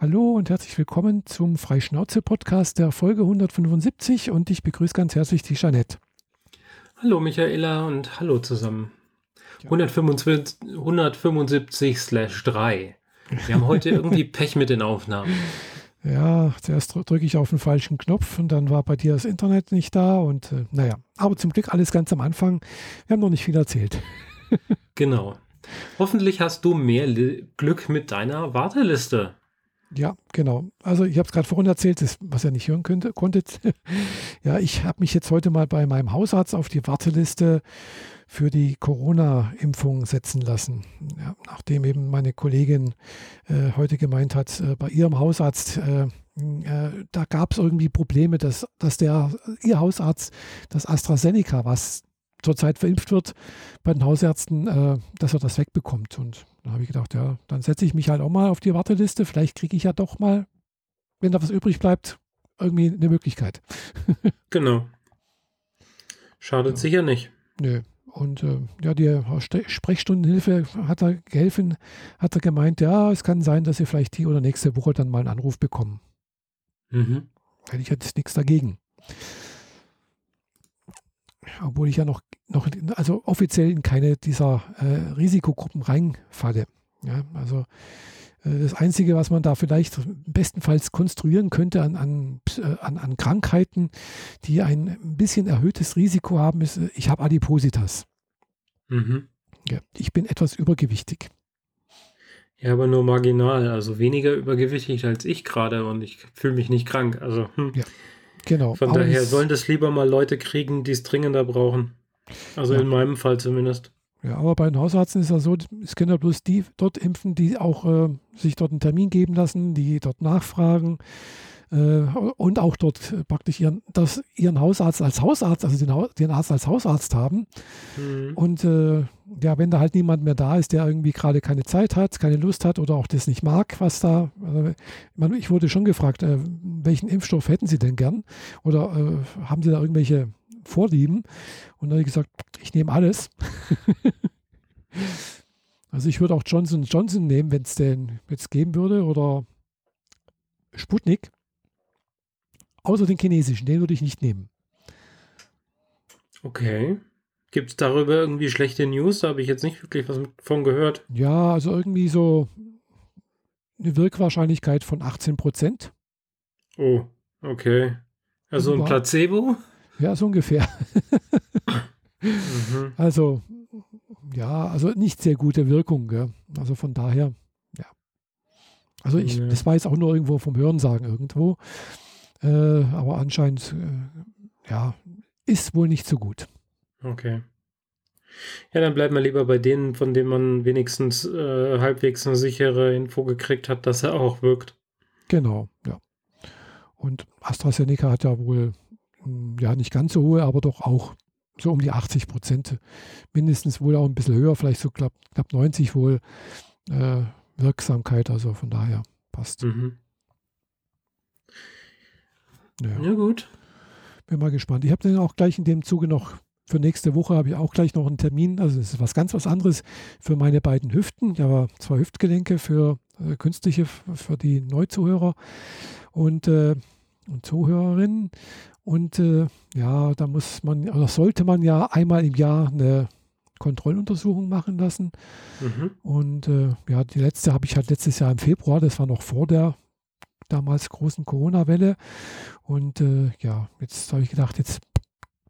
Hallo und herzlich willkommen zum Freischnauze-Podcast der Folge 175 und ich begrüße ganz herzlich die Jeanette. Hallo Michaela und hallo zusammen. Ja. 175/3. Wir haben heute irgendwie Pech mit den Aufnahmen. Ja, zuerst drücke ich auf den falschen Knopf und dann war bei dir das Internet nicht da und äh, naja, aber zum Glück alles ganz am Anfang. Wir haben noch nicht viel erzählt. genau. Hoffentlich hast du mehr Glück mit deiner Warteliste. Ja, genau. Also ich habe es gerade vorhin erzählt, das, was ihr nicht hören könnte, konntet. ja, ich habe mich jetzt heute mal bei meinem Hausarzt auf die Warteliste für die Corona-Impfung setzen lassen. Ja, nachdem eben meine Kollegin äh, heute gemeint hat, äh, bei ihrem Hausarzt, äh, äh da gab es irgendwie Probleme, dass, dass der, ihr Hausarzt das AstraZeneca, was zurzeit verimpft wird bei den Hausärzten, äh, dass er das wegbekommt. Und da habe ich gedacht, ja, dann setze ich mich halt auch mal auf die Warteliste. Vielleicht kriege ich ja doch mal, wenn da was übrig bleibt, irgendwie eine Möglichkeit. genau. Schadet ja. sicher nicht. Nö. Und äh, ja, die Sprechstundenhilfe hat er geholfen, hat er gemeint, ja, es kann sein, dass Sie vielleicht die oder nächste Woche dann mal einen Anruf bekommen. Mhm. Hätte ich jetzt nichts dagegen. Obwohl ich ja noch, noch also offiziell in keine dieser äh, Risikogruppen reinfalle. Ja, also äh, das Einzige, was man da vielleicht bestenfalls konstruieren könnte an, an, äh, an, an Krankheiten, die ein bisschen erhöhtes Risiko haben, ist, äh, ich habe Adipositas. Mhm. Ja, ich bin etwas übergewichtig. Ja, aber nur marginal, also weniger übergewichtig als ich gerade und ich fühle mich nicht krank. Also, hm. ja, genau. Von aber daher sollen das lieber mal Leute kriegen, die es dringender brauchen. Also ja. in meinem Fall zumindest. Ja, aber bei den Hausärzten ist ja so, es können ja bloß die dort impfen, die auch äh, sich dort einen Termin geben lassen, die dort nachfragen äh, und auch dort praktisch ihren, das, ihren Hausarzt als Hausarzt, also den, den Arzt als Hausarzt haben. Mhm. Und äh, ja, wenn da halt niemand mehr da ist, der irgendwie gerade keine Zeit hat, keine Lust hat oder auch das nicht mag, was da, also, ich wurde schon gefragt, äh, welchen Impfstoff hätten Sie denn gern? Oder äh, haben Sie da irgendwelche Vorlieben. Und dann habe ich gesagt, ich nehme alles. also ich würde auch Johnson Johnson nehmen, wenn es den jetzt geben würde, oder Sputnik. Außer den chinesischen, den würde ich nicht nehmen. Okay. Gibt es darüber irgendwie schlechte News? Da habe ich jetzt nicht wirklich was von gehört. Ja, also irgendwie so eine Wirkwahrscheinlichkeit von 18 Prozent. Oh, okay. Also ein Placebo? Ja, so ungefähr. mhm. Also, ja, also nicht sehr gute Wirkung. Gell? Also von daher, ja. Also ich, ja. das war jetzt auch nur irgendwo vom Hörensagen irgendwo. Äh, aber anscheinend, äh, ja, ist wohl nicht so gut. Okay. Ja, dann bleibt man lieber bei denen, von denen man wenigstens äh, halbwegs eine sichere Info gekriegt hat, dass er auch wirkt. Genau, ja. Und AstraZeneca hat ja wohl hm, ja nicht ganz so hohe, aber doch auch so um die 80 Prozent, mindestens wohl auch ein bisschen höher, vielleicht so knapp, knapp 90 wohl äh, Wirksamkeit, also von daher passt. Mhm. Ja. ja. gut. Bin mal gespannt. Ich habe dann auch gleich in dem Zuge noch für nächste Woche habe ich auch gleich noch einen Termin. Also es ist was ganz was anderes für meine beiden Hüften. Ich habe zwei Hüftgelenke für äh, künstliche, für die Neuzuhörer und, äh, und Zuhörerinnen. Und äh, ja, da muss man, oder sollte man ja einmal im Jahr eine Kontrolluntersuchung machen lassen. Mhm. Und äh, ja, die letzte habe ich halt letztes Jahr im Februar, das war noch vor der damals großen Corona-Welle. Und äh, ja, jetzt habe ich gedacht, jetzt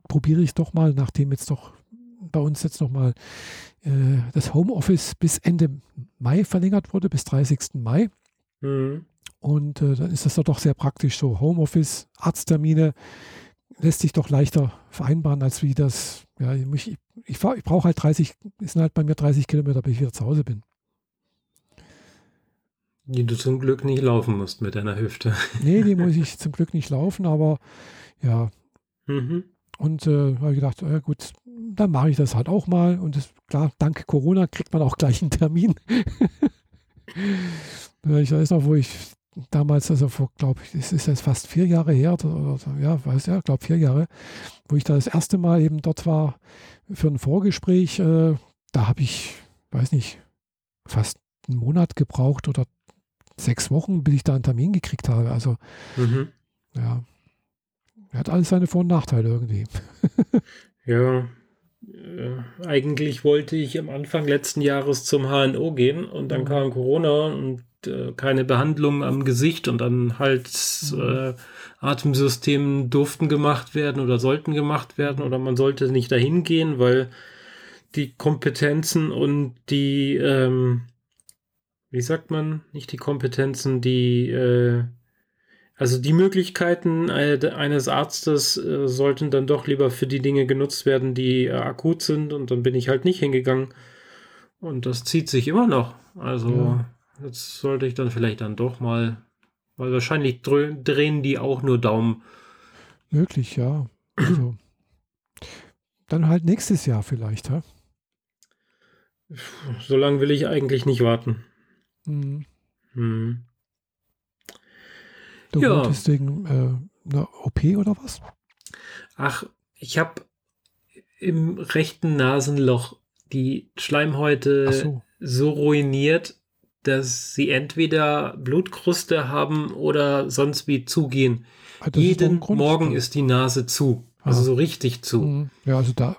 probiere ich doch mal, nachdem jetzt doch bei uns jetzt nochmal äh, das Homeoffice bis Ende Mai verlängert wurde, bis 30. Mai. Mhm. Und äh, dann ist das doch sehr praktisch so. Homeoffice, Arzttermine lässt sich doch leichter vereinbaren, als wie das, ja, ich, ich, ich, ich brauche halt 30, es sind halt bei mir 30 Kilometer, bis ich wieder zu Hause bin. Die du zum Glück nicht laufen musst mit deiner Hüfte. nee, die muss ich zum Glück nicht laufen, aber ja. Mhm. Und äh, habe ich gedacht, äh, gut, dann mache ich das halt auch mal. Und das, klar, dank Corona kriegt man auch gleich einen Termin. ich weiß noch, wo ich damals, also vor, glaube ich, es ist jetzt fast vier Jahre her, oder, oder ja, weiß ja, glaube vier Jahre, wo ich da das erste Mal eben dort war für ein Vorgespräch. Äh, da habe ich, weiß nicht, fast einen Monat gebraucht oder sechs Wochen, bis ich da einen Termin gekriegt habe. Also, mhm. ja, hat alles seine Vor- und Nachteile irgendwie. ja, äh, eigentlich wollte ich am Anfang letzten Jahres zum HNO gehen und dann mhm. kam Corona und äh, keine Behandlung am Gesicht und dann halt mhm. äh, Atemsystemen durften gemacht werden oder sollten gemacht werden oder man sollte nicht dahin gehen, weil die Kompetenzen und die, ähm, wie sagt man, nicht die Kompetenzen, die, äh, also die Möglichkeiten äh, eines Arztes äh, sollten dann doch lieber für die Dinge genutzt werden, die äh, akut sind und dann bin ich halt nicht hingegangen. Und das zieht sich immer noch. Also ja. jetzt sollte ich dann vielleicht dann doch mal, weil wahrscheinlich drehen die auch nur Daumen. Möglich, ja. Also, dann halt nächstes Jahr vielleicht, ha? So lange will ich eigentlich nicht warten. Mhm. Hm. Du ja. wolltest wegen äh, einer OP oder was? Ach, ich habe im rechten Nasenloch die Schleimhäute so. so. ruiniert, dass sie entweder Blutkruste haben oder sonst wie zugehen. Ah, Jeden Grund, Morgen ist die Nase zu. Also ah. so richtig zu. Mhm. Ja, also da,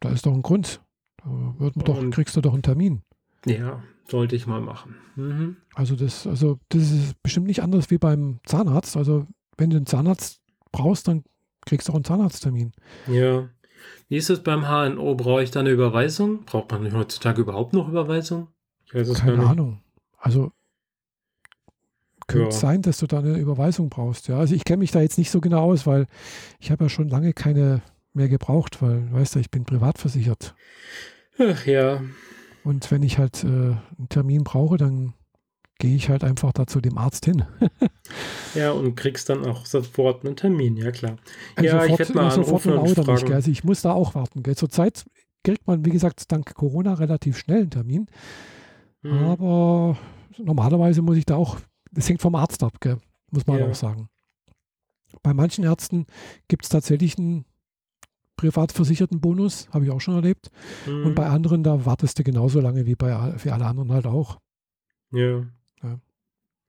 da ist doch ein Grund. Da wird man doch, kriegst du doch einen Termin. Ja, sollte ich mal machen. Mhm. Also das, also das ist bestimmt nicht anders wie beim Zahnarzt. Also wenn du einen Zahnarzt brauchst, dann kriegst du auch einen Zahnarzttermin. Ja. Wie ist es beim HNO? Brauche ich da eine Überweisung? Braucht man heutzutage überhaupt noch Überweisung? Keine Ahnung. Also könnte ja. sein, dass du da eine Überweisung brauchst. Ja, also ich kenne mich da jetzt nicht so genau aus, weil ich habe ja schon lange keine mehr gebraucht, weil, weißt du, ich bin privat versichert. Ach ja. Und wenn ich halt äh, einen Termin brauche, dann gehe ich halt einfach da zu dem Arzt hin. ja, und kriegst dann auch sofort einen Termin, ja klar. Also ja, sofort, ich werde mal sofort und fragen. Nicht, also ich muss da auch warten. Gell? Zurzeit kriegt man, wie gesagt, dank Corona relativ schnell einen Termin. Mhm. Aber normalerweise muss ich da auch, das hängt vom Arzt ab, gell? muss man ja. auch sagen. Bei manchen Ärzten gibt es tatsächlich einen versicherten Bonus, habe ich auch schon erlebt. Mhm. Und bei anderen, da wartest du genauso lange wie bei für alle anderen halt auch. Ja. ja.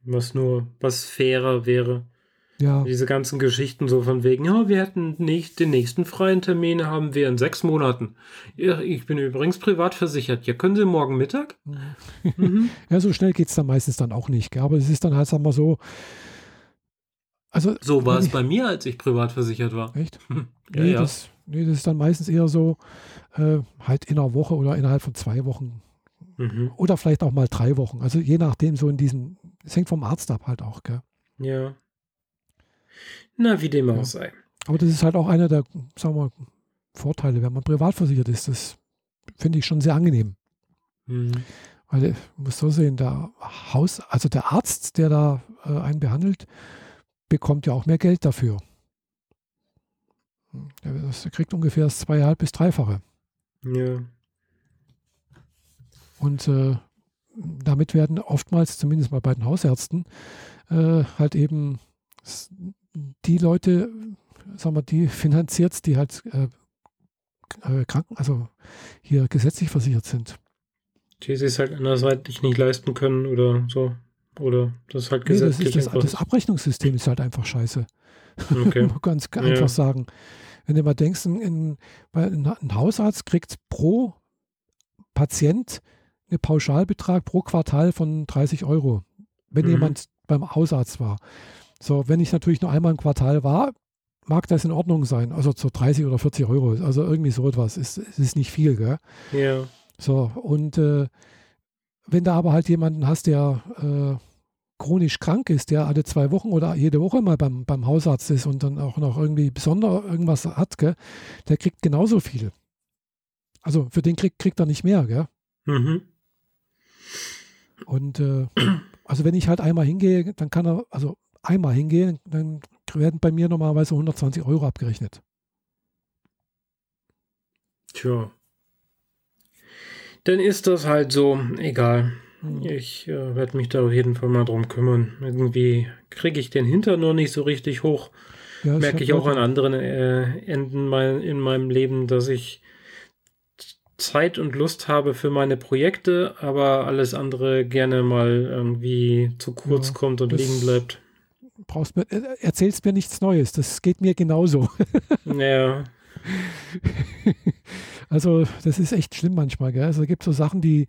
Was nur, was fairer wäre. Ja. Diese ganzen Geschichten so von wegen, ja, wir hätten nicht den nächsten freien Termin haben wir in sechs Monaten. Ich bin übrigens privat versichert. Ja, können Sie morgen Mittag? Mhm. ja, so schnell geht es dann meistens dann auch nicht. Gell? Aber es ist dann halt, sagen wir so, also, so war es bei mir, als ich privat versichert war. Echt? ja, nee, ja. Das, nee, das ist dann meistens eher so, äh, halt in einer Woche oder innerhalb von zwei Wochen. Mhm. Oder vielleicht auch mal drei Wochen. Also je nachdem, so in diesem, es hängt vom Arzt ab halt auch, gell? Ja. Na, wie dem auch ja. sei. Aber das ist halt auch einer der, sagen wir, Vorteile, wenn man privat versichert ist. Das finde ich schon sehr angenehm. Mhm. Weil, ich muss so sehen, der Haus, also der Arzt, der da äh, einen behandelt, bekommt ja auch mehr Geld dafür. Er kriegt ungefähr das zweieinhalb bis dreifache. Ja. Und äh, damit werden oftmals, zumindest mal bei den Hausärzten, äh, halt eben die Leute, sagen wir, die finanziert, die halt äh, äh, Kranken, also hier gesetzlich versichert sind. Die sich halt andersweitig nicht leisten können oder so. Oder das ist halt gesetzlich. Nee, das, ist das, das, Abrechnungssystem ist halt einfach scheiße. Okay. ganz ja. einfach sagen. Wenn du mal denkst, ein, ein, Hausarzt kriegt pro Patient einen Pauschalbetrag pro Quartal von 30 Euro, wenn mhm. jemand beim Hausarzt war. So, wenn ich natürlich nur einmal im Quartal war, mag das in Ordnung sein. Also so 30 oder 40 Euro. Also irgendwie so etwas. Ist, ist nicht viel, gell? Ja. So, und äh, wenn du aber halt jemanden hast, der äh, chronisch krank ist, der alle zwei Wochen oder jede Woche mal beim, beim Hausarzt ist und dann auch noch irgendwie besonder irgendwas hat, gell, der kriegt genauso viel. Also für den kriegt, kriegt er nicht mehr, gell? Mhm. Und äh, also wenn ich halt einmal hingehe, dann kann er, also einmal hingehen, dann werden bei mir normalerweise 120 Euro abgerechnet. Tja. Dann ist das halt so, egal. Hm. Ich äh, werde mich da auf jeden Fall mal drum kümmern. Irgendwie kriege ich den Hinter nur nicht so richtig hoch. Ja, Merke ich auch an anderen äh, Enden mein, in meinem Leben, dass ich Zeit und Lust habe für meine Projekte, aber alles andere gerne mal irgendwie zu kurz ja, kommt und liegen bleibt. Brauchst mir, äh, erzählst mir nichts Neues, das geht mir genauso. Ja. also, das ist echt schlimm manchmal. Gell? Also, es gibt so Sachen, die,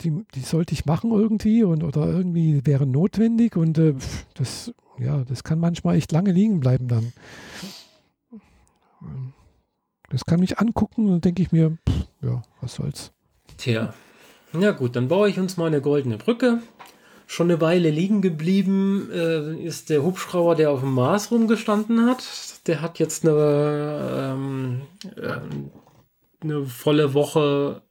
die, die sollte ich machen irgendwie und oder irgendwie wären notwendig und äh, das, ja, das kann manchmal echt lange liegen bleiben dann. Das kann mich angucken und denke ich mir, pff, ja, was soll's. Tja, na gut, dann baue ich uns mal eine goldene Brücke. Schon eine Weile liegen geblieben äh, ist der Hubschrauber, der auf dem Mars rumgestanden hat. Der hat jetzt eine, ähm, äh, eine volle Woche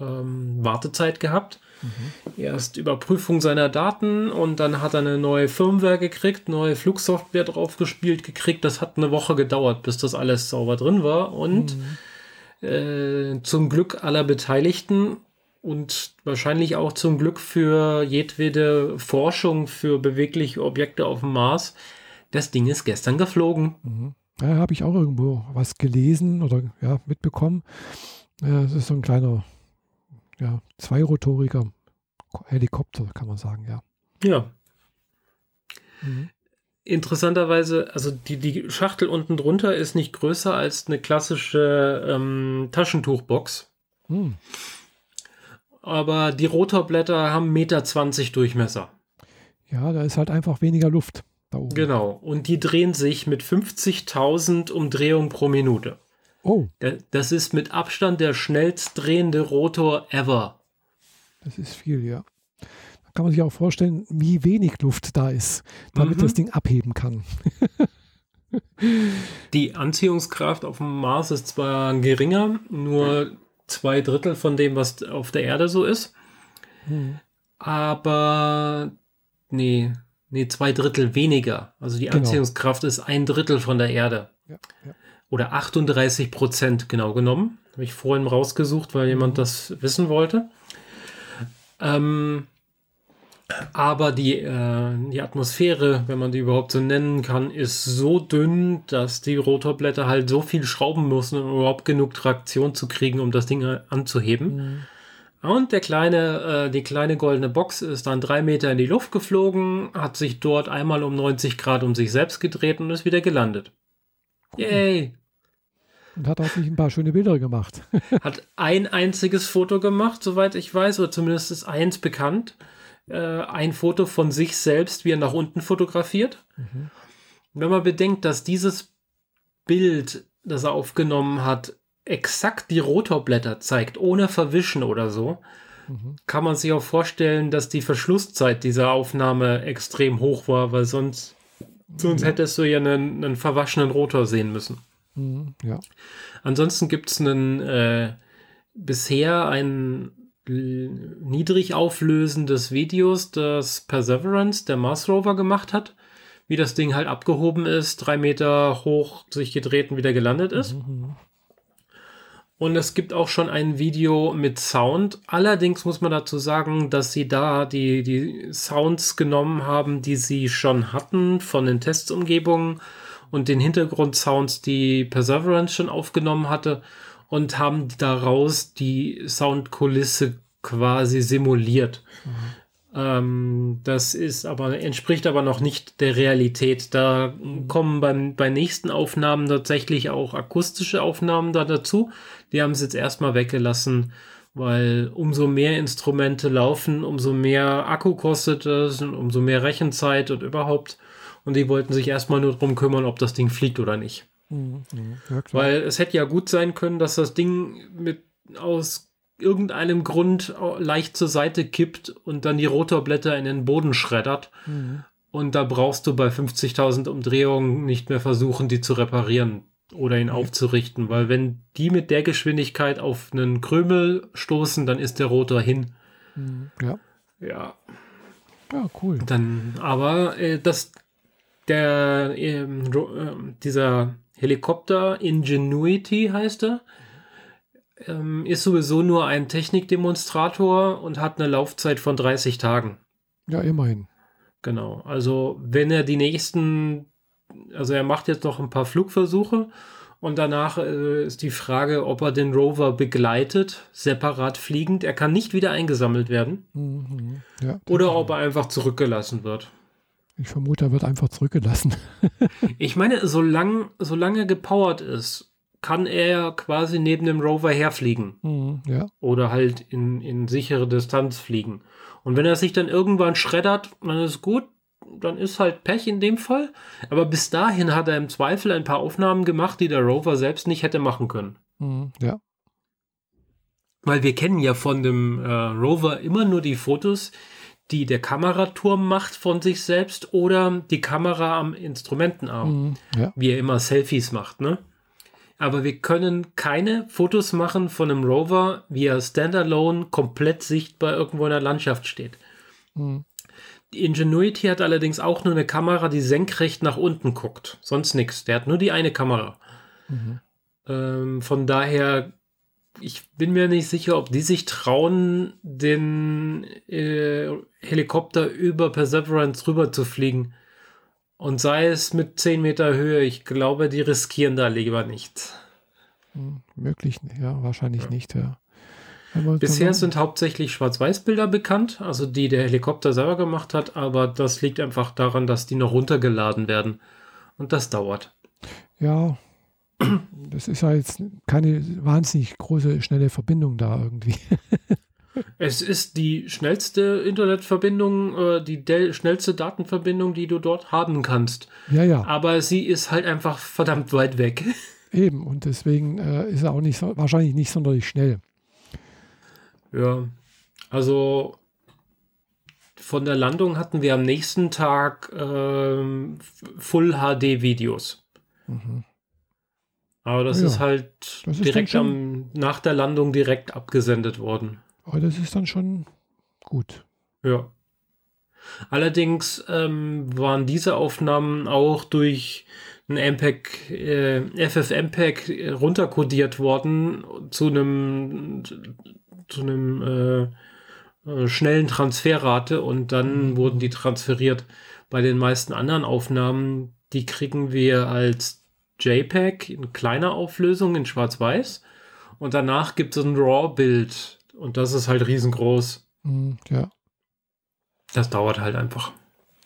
ähm, Wartezeit gehabt. Mhm. Erst Überprüfung seiner Daten und dann hat er eine neue Firmware gekriegt, neue Flugsoftware drauf gespielt gekriegt. Das hat eine Woche gedauert, bis das alles sauber drin war. Und mhm. äh, zum Glück aller Beteiligten und wahrscheinlich auch zum Glück für jedwede Forschung für bewegliche Objekte auf dem Mars, das Ding ist gestern geflogen. Mhm. Ja, habe ich auch irgendwo was gelesen oder ja, mitbekommen. Ja, es ist so ein kleiner ja, zweirotoriger Helikopter, kann man sagen, ja. Ja. Mhm. Interessanterweise, also die, die Schachtel unten drunter ist nicht größer als eine klassische ähm, Taschentuchbox. Mhm. Aber die Rotorblätter haben 1,20 Meter Durchmesser. Ja, da ist halt einfach weniger Luft da oben. Genau. Und die drehen sich mit 50.000 Umdrehungen pro Minute. Oh. Das ist mit Abstand der schnellst drehende Rotor ever. Das ist viel, ja. Da kann man sich auch vorstellen, wie wenig Luft da ist, damit mhm. das Ding abheben kann. Die Anziehungskraft auf dem Mars ist zwar geringer, nur zwei Drittel von dem, was auf der Erde so ist. Mhm. Aber nee, nee, zwei Drittel weniger. Also die genau. Anziehungskraft ist ein Drittel von der Erde. Ja, ja oder 38 Prozent genau genommen. Habe ich vorhin rausgesucht, weil jemand das wissen wollte. Ähm, aber die, äh, die Atmosphäre, wenn man die überhaupt so nennen kann, ist so dünn, dass die Rotorblätter halt so viel schrauben müssen, um überhaupt genug Traktion zu kriegen, um das Ding anzuheben. Mhm. Und der kleine, äh, die kleine goldene Box ist dann drei Meter in die Luft geflogen, hat sich dort einmal um 90 Grad um sich selbst gedreht und ist wieder gelandet. Yay! Und hat auch sich ein paar schöne Bilder gemacht. hat ein einziges Foto gemacht, soweit ich weiß, oder zumindest ist eins bekannt. Äh, ein Foto von sich selbst, wie er nach unten fotografiert. Mhm. Wenn man bedenkt, dass dieses Bild, das er aufgenommen hat, exakt die Rotorblätter zeigt, ohne Verwischen oder so, mhm. kann man sich auch vorstellen, dass die Verschlusszeit dieser Aufnahme extrem hoch war, weil sonst, sonst ja. hättest du ja einen, einen verwaschenen Rotor sehen müssen. Mhm, ja. Ansonsten gibt es einen äh, bisher ein niedrig auflösendes Videos, das Perseverance, der Mars Rover, gemacht hat, wie das Ding halt abgehoben ist, drei Meter hoch sich gedreht und wieder gelandet ist. Mhm. mhm. Und es gibt auch schon ein Video mit Sound. Allerdings muss man dazu sagen, dass sie da die, die Sounds genommen haben, die sie schon hatten von den Testumgebungen und den Hintergrundsounds, die Perseverance schon aufgenommen hatte und haben daraus die Soundkulisse quasi simuliert. Mhm. Ähm, das ist aber, entspricht aber noch nicht der Realität. Da kommen beim, bei nächsten Aufnahmen tatsächlich auch akustische Aufnahmen da dazu. Die haben sie jetzt erstmal weggelassen, weil umso mehr Instrumente laufen, umso mehr Akku kostet es und umso mehr Rechenzeit und überhaupt und die wollten sich erstmal nur darum kümmern, ob das Ding fliegt oder nicht. Mhm. Ja, Weil es hätte ja gut sein können, dass das Ding mit aus irgendeinem Grund leicht zur Seite kippt und dann die Rotorblätter in den Boden schreddert. Mhm. Und da brauchst du bei 50.000 Umdrehungen nicht mehr versuchen, die zu reparieren oder ihn mhm. aufzurichten, weil wenn die mit der Geschwindigkeit auf einen Krümel stoßen, dann ist der Rotor hin. Mhm. Ja. Ja. Ja, cool. Dann, aber äh, das der, äh, dieser Helikopter Ingenuity heißt er, ähm, ist sowieso nur ein Technikdemonstrator und hat eine Laufzeit von 30 Tagen. Ja, immerhin. Genau. Also, wenn er die nächsten, also er macht jetzt noch ein paar Flugversuche Und danach äh, ist die Frage, ob er den Rover begleitet, separat fliegend. Er kann nicht wieder eingesammelt werden. Mhm, ja, oder ob er einfach zurückgelassen wird. Ich vermute, er wird einfach zurückgelassen. ich meine, solange, solange er gepowert ist, kann er quasi neben dem Rover herfliegen. Mhm, ja. Oder halt in, in sichere Distanz fliegen. Und wenn er sich dann irgendwann schreddert, dann ist gut, dann ist halt Pech in dem Fall. Aber bis dahin hat er im Zweifel ein paar Aufnahmen gemacht, die der Rover selbst nicht hätte machen können. Mhm, ja. Weil wir kennen ja von dem äh, Rover immer nur die Fotos, die der Kameraturm macht von sich selbst oder die Kamera am Instrumentenarm. Mhm, ja. Wie er immer Selfies macht, ne? Aber wir können keine Fotos machen von einem Rover, wie er standalone komplett sichtbar irgendwo in der Landschaft steht. Mhm. Die Ingenuity hat allerdings auch nur eine Kamera, die senkrecht nach unten guckt. Sonst nichts. Der hat nur die eine Kamera. Mhm. Ähm, von daher, ich bin mir nicht sicher, ob die sich trauen, den äh, Helikopter über Perseverance rüber zu fliegen. Und sei es mit 10 Meter Höhe, ich glaube, die riskieren da lieber nicht. Hm, möglich, ja, wahrscheinlich ja. nicht, ja. Bisher sind hauptsächlich Schwarz-Weiß-Bilder bekannt, also die der Helikopter selber gemacht hat, aber das liegt einfach daran, dass die noch runtergeladen werden. Und das dauert. Ja, das ist ja jetzt keine wahnsinnig große, schnelle Verbindung da irgendwie. es ist die schnellste Internetverbindung, äh, die schnellste Datenverbindung, die du dort haben kannst. Ja, ja. Aber sie ist halt einfach verdammt weit weg. Eben, und deswegen äh, ist er auch nicht wahrscheinlich nicht sonderlich schnell. Ja, also von der Landung hatten wir am nächsten Tag ähm, Full HD Videos. Mhm. Aber das ja, ist halt das direkt ist am, nach der Landung direkt abgesendet worden. Aber das ist dann schon gut. Ja. Allerdings ähm, waren diese Aufnahmen auch durch ein MPEG, äh, FFmpeg runterkodiert worden zu einem zu einem äh, äh, schnellen Transferrate und dann mhm. wurden die transferiert. Bei den meisten anderen Aufnahmen, die kriegen wir als JPEG in kleiner Auflösung in Schwarz-Weiß und danach gibt es ein RAW-Bild und das ist halt riesengroß. Mhm, ja. Das dauert halt einfach.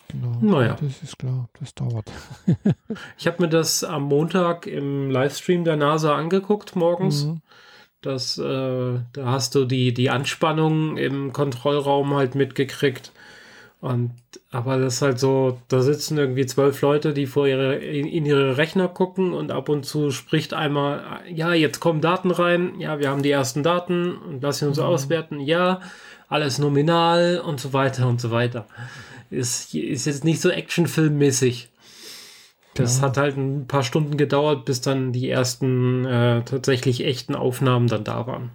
Genau. Naja. Das ist klar, das dauert. ich habe mir das am Montag im Livestream der NASA angeguckt morgens. Mhm. Das, äh, da hast du die, die Anspannung im Kontrollraum halt mitgekriegt. Und aber das ist halt so, da sitzen irgendwie zwölf Leute, die vor ihre, in, in, ihre Rechner gucken und ab und zu spricht einmal, ja, jetzt kommen Daten rein, ja, wir haben die ersten Daten und lassen uns mhm. auswerten, ja, alles nominal und so weiter und so weiter. Ist, ist jetzt nicht so actionfilmmäßig. Das ja. hat halt ein paar Stunden gedauert, bis dann die ersten äh, tatsächlich echten Aufnahmen dann da waren.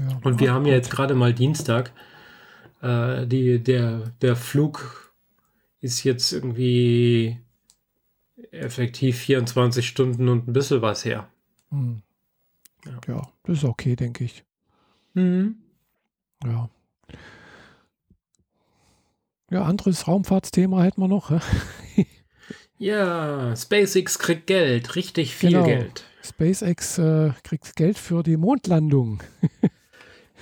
Ja, Und wir haben ja jetzt gerade mal Dienstag. Äh, die, der, der Flug ist jetzt irgendwie effektiv 24 Stunden und ein bisschen was her. Hm. Ja. ja. das ist okay, denke ich. Mhm. Ja. Ja, anderes Raumfahrtsthema hätten wir noch. Ja, SpaceX kriegt Geld, richtig viel genau. Geld. SpaceX äh, kriegt Geld für die Mondlandung.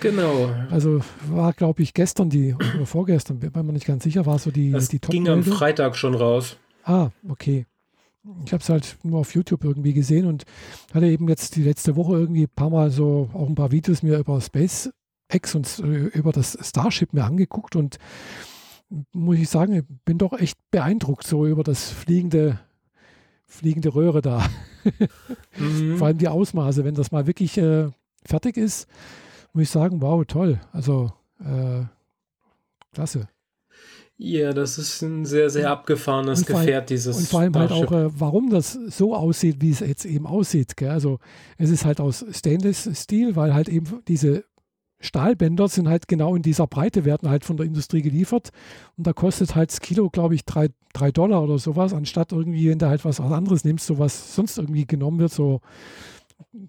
genau. Also war, glaube ich, gestern die, oder vorgestern, bin mir nicht ganz sicher, war so die, das die Top ging am Freitag schon raus. Ah, okay. Ich habe es halt nur auf YouTube irgendwie gesehen und hatte eben jetzt die letzte Woche irgendwie ein paar Mal so auch ein paar Videos mir über SpaceX und äh, über das Starship mir angeguckt und muss ich sagen, ich bin doch echt beeindruckt so über das fliegende, fliegende Röhre da. mhm. Vor allem die Ausmaße, wenn das mal wirklich äh, fertig ist, muss ich sagen, wow, toll. Also äh, klasse. Ja, das ist ein sehr, sehr abgefahrenes Gefährt, allem, dieses. Und vor allem halt auch, äh, warum das so aussieht, wie es jetzt eben aussieht. Gell? Also es ist halt aus Stainless-Stil, weil halt eben diese Stahlbänder sind halt genau in dieser Breite, werden halt von der Industrie geliefert. Und da kostet halt das Kilo, glaube ich, drei, drei Dollar oder sowas, anstatt irgendwie, wenn du halt was anderes nimmst, so was sonst irgendwie genommen wird, so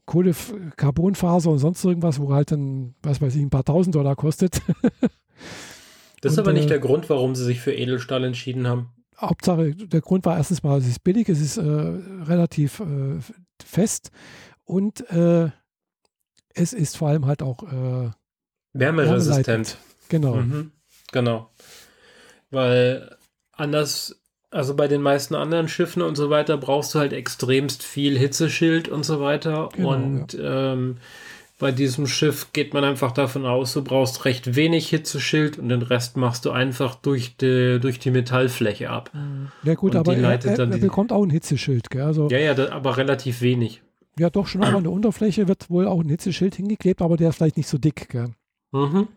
Kohle, Carbonfaser und sonst irgendwas, wo halt dann, was weiß ich, ein paar tausend Dollar kostet. das ist und, aber nicht äh, der Grund, warum sie sich für Edelstahl entschieden haben. Hauptsache, der Grund war erstens mal, es ist billig, es ist äh, relativ äh, fest und äh, es ist vor allem halt auch äh, wärmeresistent. Genau. Mhm. Genau. Weil anders, also bei den meisten anderen Schiffen und so weiter, brauchst du halt extremst viel Hitzeschild und so weiter. Genau, und ja. ähm, bei diesem Schiff geht man einfach davon aus, du brauchst recht wenig Hitzeschild und den Rest machst du einfach durch die, durch die Metallfläche ab. Mhm. Ja gut, und aber er, er, er bekommt auch ein Hitzeschild. Gell? Also, ja, ja, da, aber relativ wenig. Ja, doch schon, aber an der Unterfläche wird wohl auch ein Hitzeschild hingeklebt, aber der ist vielleicht nicht so dick. Gell? Mhm.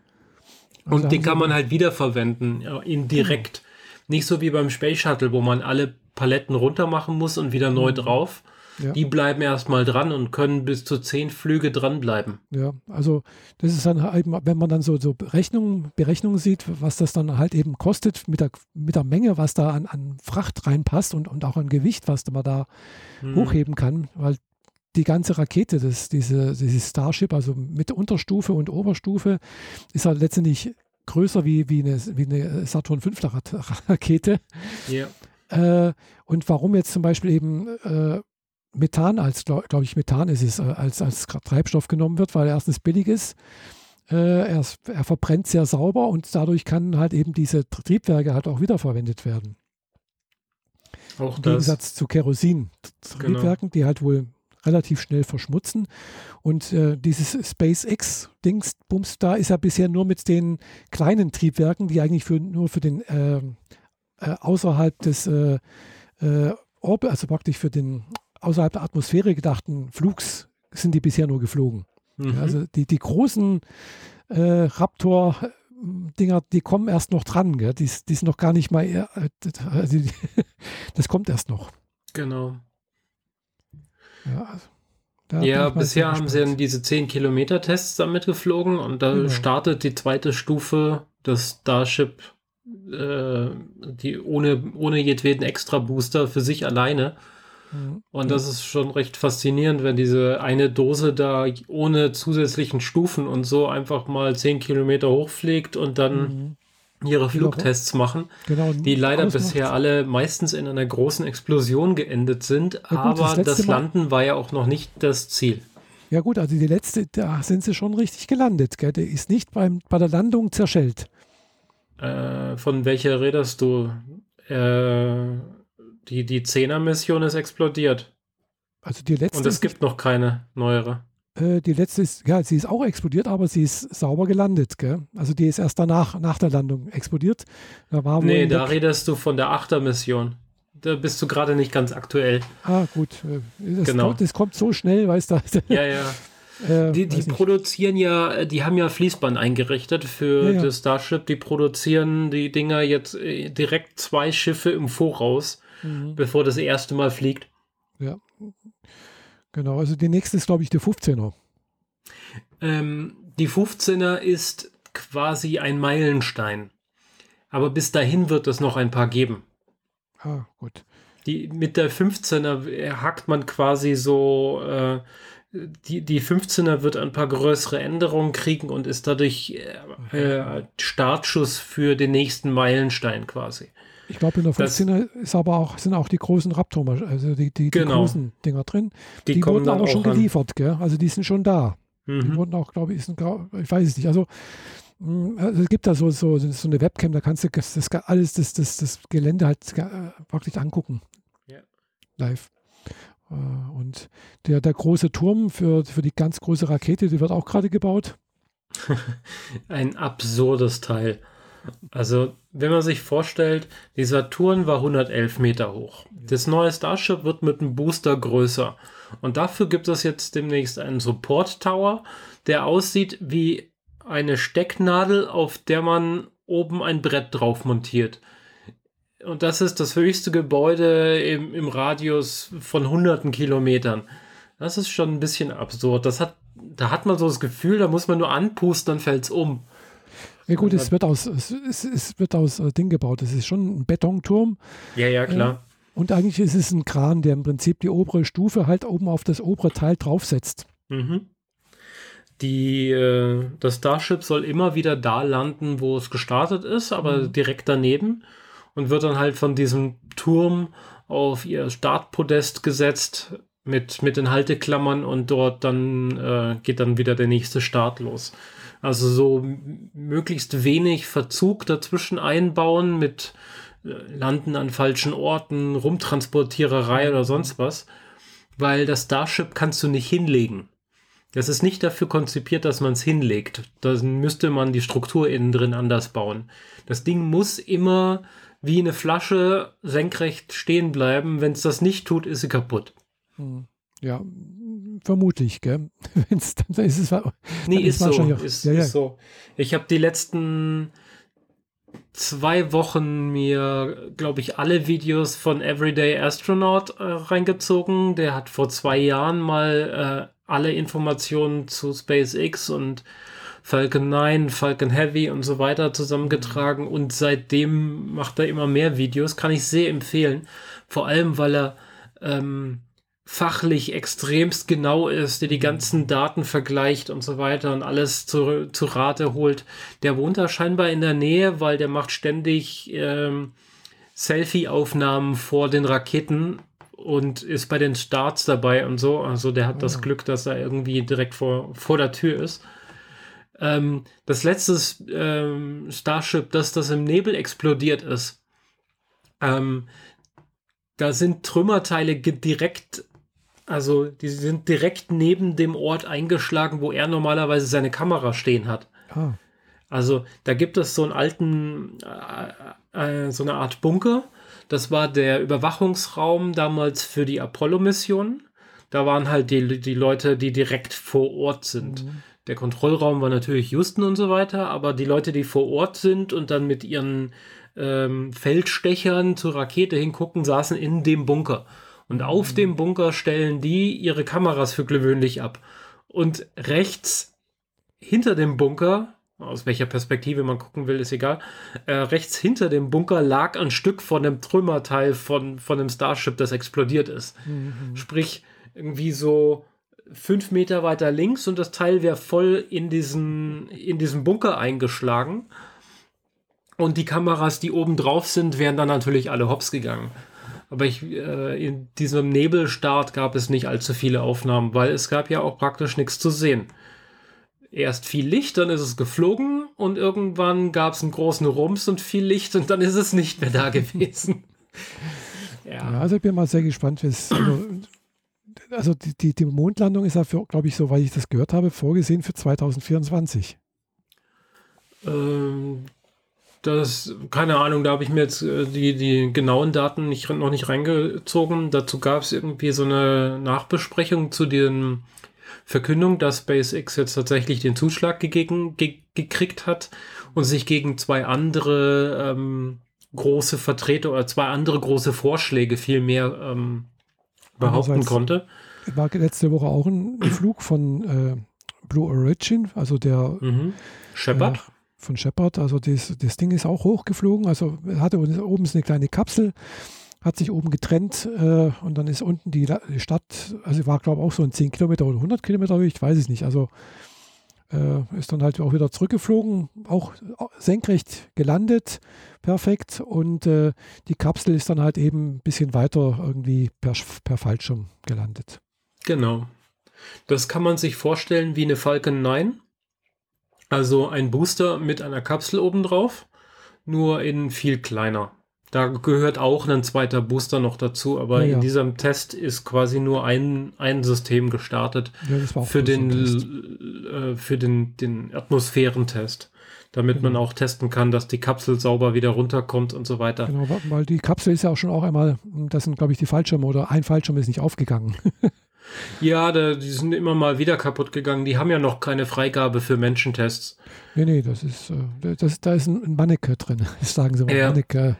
Und also den kann man halt wiederverwenden, ja, indirekt. Genau. Nicht so wie beim Space Shuttle, wo man alle Paletten runter machen muss und wieder neu mhm. drauf. Ja. Die bleiben erstmal dran und können bis zu zehn Flüge dranbleiben. Ja, also das ist dann eben, wenn man dann so, so Berechnungen, Berechnungen sieht, was das dann halt eben kostet mit der, mit der Menge, was da an, an Fracht reinpasst und, und auch an Gewicht, was man da hm. hochheben kann, weil die ganze Rakete, das, diese, dieses Starship, also mit Unterstufe und Oberstufe, ist halt letztendlich größer wie, wie, eine, wie eine Saturn V Rakete. Ja. Äh, und warum jetzt zum Beispiel eben äh, Methan als, glaube glaub ich, Methan ist es, äh, als, als Treibstoff genommen wird, weil er erstens billig ist. Äh, er, er, verbrennt sehr sauber und dadurch kann halt eben diese Triebwerke halt auch wiederverwendet werden. Auch Im Gegensatz zu Kerosin-Triebwerken, genau. die halt wohl relativ schnell verschmutzen. Und äh, dieses SpaceX-Dings, da ist ja bisher nur mit den kleinen Triebwerken, die eigentlich für, nur für den äh, äh, außerhalb des äh, äh, Orbit, also praktisch für den außerhalb der Atmosphäre gedachten Flugs sind die bisher nur geflogen. Mhm. also die, die großen äh, Raptor-Dinger, die kommen erst noch dran. Gell? Die, die sind noch gar nicht mal, die, das kommt erst noch. Genau. Ja, also, ja bisher haben sie dann diese 10 Kilometer Tests damit geflogen und da genau. startet die zweite Stufe des Starship, äh, die ohne, ohne jedweden Extra Booster für sich alleine. Mhm. Und das ist schon recht faszinierend, wenn diese eine Dose da ohne zusätzlichen Stufen und so einfach mal 10 Kilometer hochfliegt und dann mhm. Ihre Flugtests machen, genau, die leider bisher alle meistens in einer großen Explosion geendet sind. Gut, aber das, das Landen war ja auch noch nicht das Ziel. Ja gut, also die letzte, da sind sie schon richtig gelandet. Gell? Der ist nicht beim, bei der Landung zerschellt. Äh, von welcher redest du? Äh, die, die 10er-Mission ist explodiert. Also die letzte. Und es gibt noch keine neuere. Äh, die letzte ist, ja, sie ist auch explodiert, aber sie ist sauber gelandet, gell? Also die ist erst danach, nach der Landung explodiert. Da war nee, da redest du von der 8er-Mission. Da bist du gerade nicht ganz aktuell. Ah, gut. Äh, das, genau. kommt, das kommt so schnell, weißt du. Ja, ja. Äh, die, die produzieren ja, die haben ja Fließband eingerichtet für ja, ja. das Starship. Die produzieren die Dinger jetzt äh, direkt zwei Schiffe im Voraus mhm. bevor das erste Mal fliegt. Ja, genau. Also die nächste ist, glaube ich, die 15er. Ähm, die 15er ist quasi ein Meilenstein. Aber bis dahin wird es noch ein paar geben. Ah, gut. Die, mit der 15er hackt man quasi so, äh, die, die 15er wird ein paar größere Änderungen kriegen und ist dadurch äh, äh Startschuss für den nächsten Meilenstein quasi. Ich glaube, in der 15er ist aber auch, sind auch die großen Raptor, also die, die, genau. die großen Dinger drin. Die, die wurden aber schon geliefert, gell? Also die sind schon da. Mhm. Die wurden auch, glaube ich, sind, ich weiß es nicht. Also, mm, also es gibt da so, so, so eine Webcam, da kannst du das, das alles, das, das, das Gelände halt wirklich angucken. Ja. Live. Äh, und der, der große Turm für, für die ganz große Rakete, die wird auch gerade gebaut. Ein absurdes Teil. Also, wenn man sich vorstellt, die Saturn war 111 Meter hoch. Das neue Starship wird mit einem Booster größer. Und dafür gibt es jetzt demnächst einen Support Tower, der aussieht wie eine Stecknadel, auf der man oben ein Brett drauf montiert. Und das ist das höchste Gebäude im, im Radius von hunderten Kilometern. Das ist schon ein bisschen absurd. Das hat, da hat man so das Gefühl, da muss man nur anpusten, dann fällt es um. Ja gut, es wird aus, es, es wird aus äh, Ding gebaut. Es ist schon ein Betonturm. Ja, ja, klar. Äh, und eigentlich ist es ein Kran, der im Prinzip die obere Stufe halt oben auf das obere Teil draufsetzt. Mhm. Die, äh, das Starship soll immer wieder da landen, wo es gestartet ist, aber mhm. direkt daneben. und wird dann halt von diesem Turm auf ihr Startpodest gesetzt mit, mit den Halteklammern und dort dann äh, geht dann wieder der nächste Start los. Also so möglichst wenig Verzug dazwischen einbauen mit äh, Landen an falschen Orten, Rumtransportiererei oder sonst was, weil das Starship kannst du nicht hinlegen. Das ist nicht dafür konzipiert, dass man es hinlegt. Da müsste man die Struktur innen drin anders bauen. Das Ding muss immer wie eine Flasche senkrecht stehen bleiben. Wenn es das nicht tut, ist sie kaputt. Hm. Ja, vermutlich, gell? Wenn's, dann ist es Nee, ist, so. Auch, ist, ja, ja. ist so. Ich habe die letzten zwei Wochen mir, glaube ich, alle Videos von Everyday Astronaut äh, reingezogen. Der hat vor zwei Jahren mal äh, alle Informationen zu SpaceX und Falcon 9, Falcon Heavy und so weiter zusammengetragen und seitdem macht er immer mehr Videos. Kann ich sehr empfehlen. Vor allem, weil er ähm, fachlich extremst genau ist, der die ganzen Daten vergleicht und so weiter und alles zu, zu Rate holt. Der wohnt da scheinbar in der Nähe, weil der macht ständig ähm, Selfie-Aufnahmen vor den Raketen und ist bei den Starts dabei und so. Also der hat das ah. Glück, dass er irgendwie direkt vor, vor der Tür ist. Ähm, das letzte ähm, Starship, das das im Nebel explodiert ist, ähm, da sind Trümmerteile direkt, also die sind direkt neben dem Ort eingeschlagen, wo er normalerweise seine Kamera stehen hat. Oh. Also da gibt es so einen alten, äh, äh, so eine Art Bunker. Das war der Überwachungsraum damals für die Apollo-Mission. Da waren halt die, die Leute, die direkt vor Ort sind. Mhm. Der Kontrollraum war natürlich Houston und so weiter, aber die Leute, die vor Ort sind und dann mit ihren ähm, Feldstechern zur Rakete hingucken, saßen in dem Bunker. Und auf mhm. dem Bunker stellen die ihre Kameras für gewöhnlich ab. Und rechts hinter dem Bunker, aus welcher Perspektive man gucken will, ist egal, äh, rechts hinter dem Bunker lag ein Stück von einem Trümmerteil von, von einem Starship, das explodiert ist. Mhm. Sprich, irgendwie so fünf Meter weiter links und das Teil wäre voll in diesen, in diesen Bunker eingeschlagen. Und die Kameras, die oben drauf sind, wären dann natürlich alle hops gegangen. Aber ich, äh, in diesem Nebelstart gab es nicht allzu viele Aufnahmen, weil es gab ja auch praktisch nichts zu sehen. Erst viel Licht, dann ist es geflogen und irgendwann gab es einen großen Rums und viel Licht und dann ist es nicht mehr da gewesen. ja. ja. also ich bin mal sehr gespannt, wie es. Also, also die, die, die Mondlandung ist ja, glaube ich, soweit ich das gehört habe, vorgesehen für 2024. Ähm, das, keine Ahnung, da habe ich mir jetzt äh, die, die genauen Daten nicht, noch nicht reingezogen. Dazu gab es irgendwie so eine Nachbesprechung zu den Verkündung, dass SpaceX jetzt tatsächlich den Zuschlag gegeben, ge gekriegt hat und sich gegen zwei andere ähm, große Vertreter oder zwei andere große Vorschläge vielmehr ähm, behaupten konnte. War letzte Woche auch ein Flug von äh, Blue Origin, also der mhm. Shepard. Äh, von Shepard. Also das, das Ding ist auch hochgeflogen. Also hatte oben eine kleine Kapsel, hat sich oben getrennt äh, und dann ist unten die, die Stadt, also war glaube ich auch so ein 10 Kilometer oder 100 Kilometer, ich weiß es nicht. Also äh, ist dann halt auch wieder zurückgeflogen, auch senkrecht gelandet, perfekt. Und äh, die Kapsel ist dann halt eben ein bisschen weiter irgendwie per, per Fallschirm gelandet. Genau. Das kann man sich vorstellen wie eine Falcon 9. Also ein Booster mit einer Kapsel obendrauf, nur in viel kleiner. Da gehört auch ein zweiter Booster noch dazu, aber ja, ja. in diesem Test ist quasi nur ein, ein System gestartet ja, für, den, äh, für den, den Atmosphärentest, damit genau. man auch testen kann, dass die Kapsel sauber wieder runterkommt und so weiter. Genau, weil die Kapsel ist ja auch schon auch einmal, das sind glaube ich die Fallschirme oder ein Fallschirm ist nicht aufgegangen. Ja, da, die sind immer mal wieder kaputt gegangen. Die haben ja noch keine Freigabe für Menschentests. Nee, nee, das ist, äh, das, da ist ein Manneke drin. Das sagen sie mal, ja. Manneke.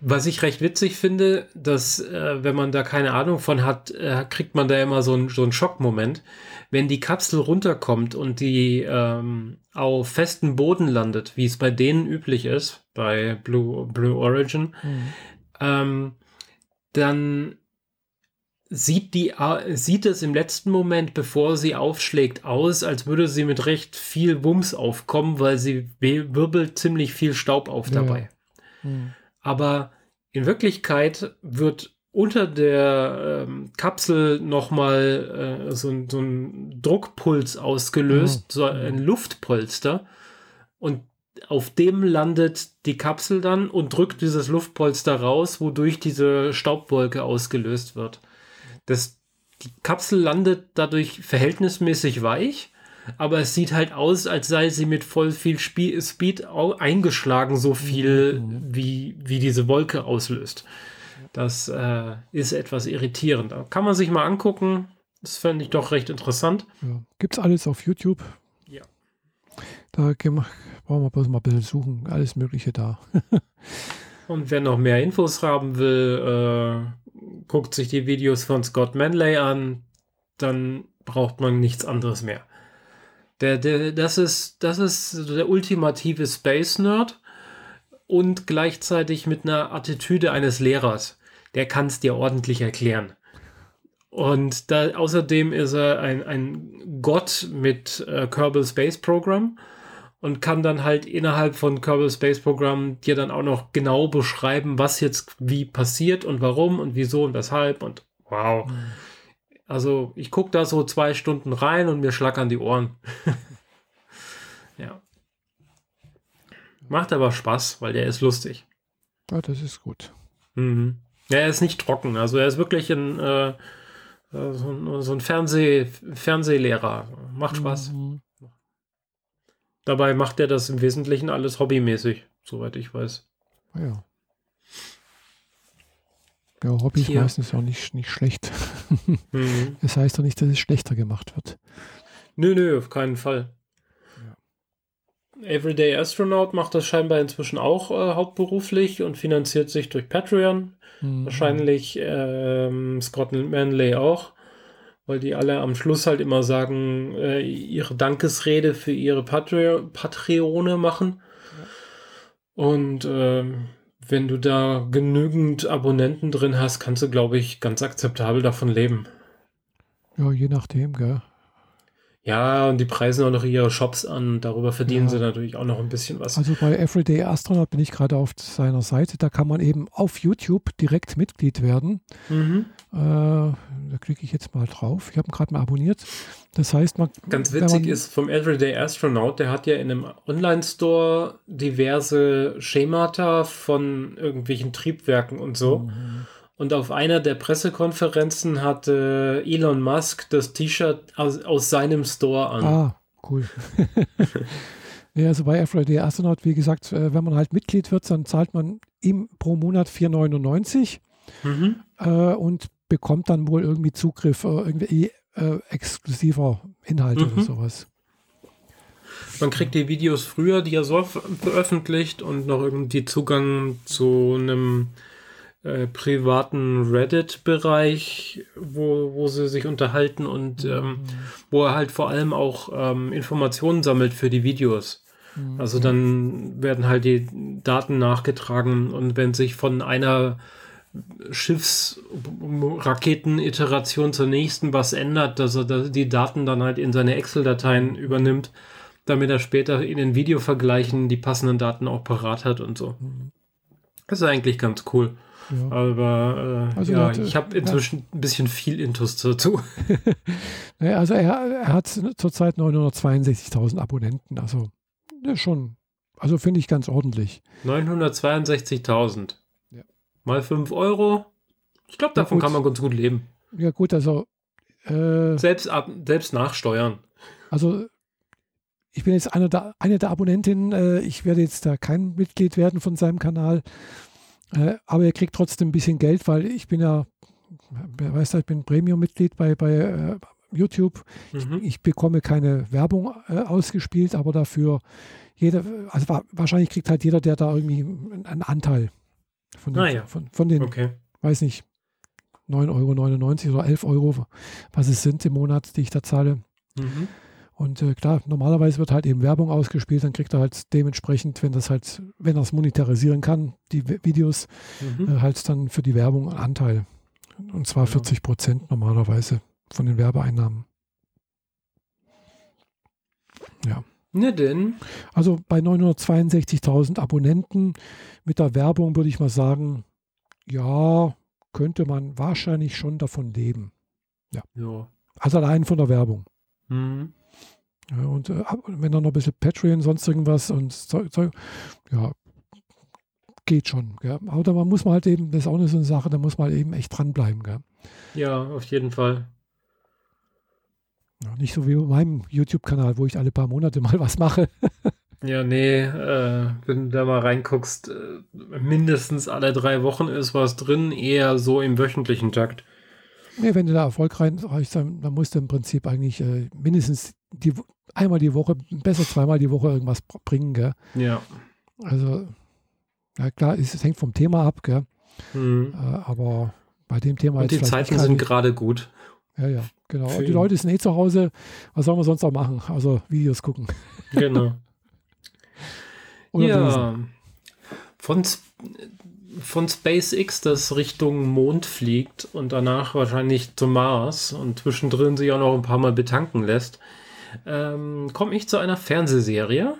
Was ich recht witzig finde, dass äh, wenn man da keine Ahnung von hat, äh, kriegt man da immer so, ein, so einen Schockmoment. Wenn die Kapsel runterkommt und die ähm, auf festem Boden landet, wie es bei denen üblich ist, bei Blue, Blue Origin, mhm. ähm, dann sieht, die, sieht es im letzten Moment, bevor sie aufschlägt, aus, als würde sie mit recht viel Wumms aufkommen, weil sie wirbelt ziemlich viel Staub auf dabei. Ja. Mhm. aber in Wirklichkeit wird unter der ähm, Kapsel nochmal äh, so, so ein Druckpuls ausgelöst, mhm. so ein Luftpolster. Und auf dem landet die Kapsel dann und drückt dieses Luftpolster raus, wodurch diese Staubwolke ausgelöst wird. Das, die Kapsel landet dadurch verhältnismäßig weich, aber es sieht halt aus, als sei sie mit voll viel Speed eingeschlagen, so viel mhm. wie, wie diese Wolke auslöst. Das äh, ist etwas irritierend. Kann man sich mal angucken. Das fände ich doch recht interessant. Ja. Gibt es alles auf YouTube? Ja. Da brauchen wir bloß mal ein bisschen suchen. Alles Mögliche da. Und wer noch mehr Infos haben will, äh, guckt sich die Videos von Scott Manley an. Dann braucht man nichts anderes mehr. Der, der, das, ist, das ist der ultimative Space Nerd und gleichzeitig mit einer Attitüde eines Lehrers. Der kann es dir ordentlich erklären. Und da, außerdem ist er ein, ein Gott mit äh, Kerbal Space Program und kann dann halt innerhalb von Kerbal Space Program dir dann auch noch genau beschreiben, was jetzt wie passiert und warum und wieso und weshalb und wow. Mhm. Also ich gucke da so zwei Stunden rein und mir schlackern die Ohren. ja. Macht aber Spaß, weil der ist lustig. Ja, das ist gut. Mhm. Ja, er ist nicht trocken. Also er ist wirklich ein, äh, äh so ein, so ein Fernseh, Fernsehlehrer. Macht Spaß. Mhm. Dabei macht er das im Wesentlichen alles hobbymäßig, soweit ich weiß. Ah ja. Ja, Hobby ist meistens auch nicht, nicht schlecht. mhm. Das heißt doch nicht, dass es schlechter gemacht wird. Nö, nö, auf keinen Fall. Everyday Astronaut macht das scheinbar inzwischen auch äh, hauptberuflich und finanziert sich durch Patreon. Mhm. Wahrscheinlich ähm, Scott Manley auch, weil die alle am Schluss halt immer sagen, äh, ihre Dankesrede für ihre Patre Patreone machen. Ja. Und ähm, wenn du da genügend Abonnenten drin hast, kannst du, glaube ich, ganz akzeptabel davon leben. Ja, je nachdem, gell. Ja, und die preisen auch noch ihre Shops an. Darüber verdienen ja. sie natürlich auch noch ein bisschen was. Also bei Everyday Astronaut bin ich gerade auf seiner Seite. Da kann man eben auf YouTube direkt Mitglied werden. Mhm. Äh, da klicke ich jetzt mal drauf. Ich habe ihn gerade mal abonniert. Das heißt, man. Ganz witzig man, ist vom Everyday Astronaut, der hat ja in einem Online-Store diverse Schemata von irgendwelchen Triebwerken und so. Mhm. Und auf einer der Pressekonferenzen hatte Elon Musk das T-Shirt aus, aus seinem Store an. Ah, cool. ja, also bei Everyday Astronaut, wie gesagt, äh, wenn man halt Mitglied wird, dann zahlt man ihm pro Monat 4,99 mhm. äh, und bekommt dann wohl irgendwie Zugriff, äh, irgendwie äh, exklusiver Inhalte mhm. oder sowas. Man kriegt die Videos früher, die er so veröffentlicht und noch irgendwie Zugang zu einem äh, privaten Reddit-Bereich, wo, wo sie sich unterhalten und ähm, mhm. wo er halt vor allem auch ähm, Informationen sammelt für die Videos. Mhm. Also dann werden halt die Daten nachgetragen und wenn sich von einer Schiffsraketeniteration zur nächsten was ändert, dass er die Daten dann halt in seine Excel-Dateien übernimmt, damit er später in den Videovergleichen die passenden Daten auch parat hat und so. Mhm. Das ist eigentlich ganz cool. Ja. Aber äh, also ja, hat, ich habe inzwischen ja. ein bisschen viel Intus dazu. naja, also er, er hat zurzeit 962.000 Abonnenten. Also schon, also finde ich ganz ordentlich. 962.000. Ja. Mal 5 Euro. Ich glaube, davon kann man ganz gut leben. Ja gut, also äh, selbst, ab, selbst nachsteuern. Also ich bin jetzt einer der, eine der Abonnentinnen. Äh, ich werde jetzt da kein Mitglied werden von seinem Kanal. Äh, aber er kriegt trotzdem ein bisschen Geld, weil ich bin ja, wer weiß ich bin Premium-Mitglied bei, bei äh, YouTube. Mhm. Ich, ich, bekomme keine Werbung äh, ausgespielt, aber dafür jeder, also wa wahrscheinlich kriegt halt jeder, der da irgendwie einen Anteil von den, ah, ja. von, von den okay. weiß nicht, 9,99 Euro oder 11 Euro, was es sind im Monat, die ich da zahle. Mhm. Und äh, klar, normalerweise wird halt eben Werbung ausgespielt, dann kriegt er halt dementsprechend, wenn das halt, wenn er es monetarisieren kann, die Videos, mhm. äh, halt dann für die Werbung einen Anteil. Und zwar ja. 40 Prozent normalerweise von den Werbeeinnahmen. Ja. Ne denn? Also bei 962.000 Abonnenten mit der Werbung würde ich mal sagen, ja, könnte man wahrscheinlich schon davon leben. Ja. ja. Also allein von der Werbung. Mhm. Ja, und äh, wenn dann noch ein bisschen Patreon, sonst irgendwas und Zeug, Zeug ja, geht schon. Gell? Aber da muss man halt eben, das ist auch eine so eine Sache, da muss man halt eben echt dranbleiben. Gell? Ja, auf jeden Fall. Ja, nicht so wie bei meinem YouTube-Kanal, wo ich alle paar Monate mal was mache. ja, nee, äh, wenn du da mal reinguckst, äh, mindestens alle drei Wochen ist was drin, eher so im wöchentlichen Takt. Nee, wenn du da erfolgreich bist, dann musst du im Prinzip eigentlich äh, mindestens die, einmal die Woche, besser zweimal die Woche irgendwas bringen, gell? Ja. Also, ja klar, es, es hängt vom Thema ab, gell? Mhm. Äh, aber bei dem Thema Und die Zeiten sind gerade gut. Ja, ja, genau. Und die Leute sind eh zu Hause. Was sollen wir sonst auch machen? Also Videos gucken. Genau. ja. Von, von SpaceX, das Richtung Mond fliegt und danach wahrscheinlich zum Mars und zwischendrin sich auch noch ein paar Mal betanken lässt, ähm, komme ich zu einer Fernsehserie,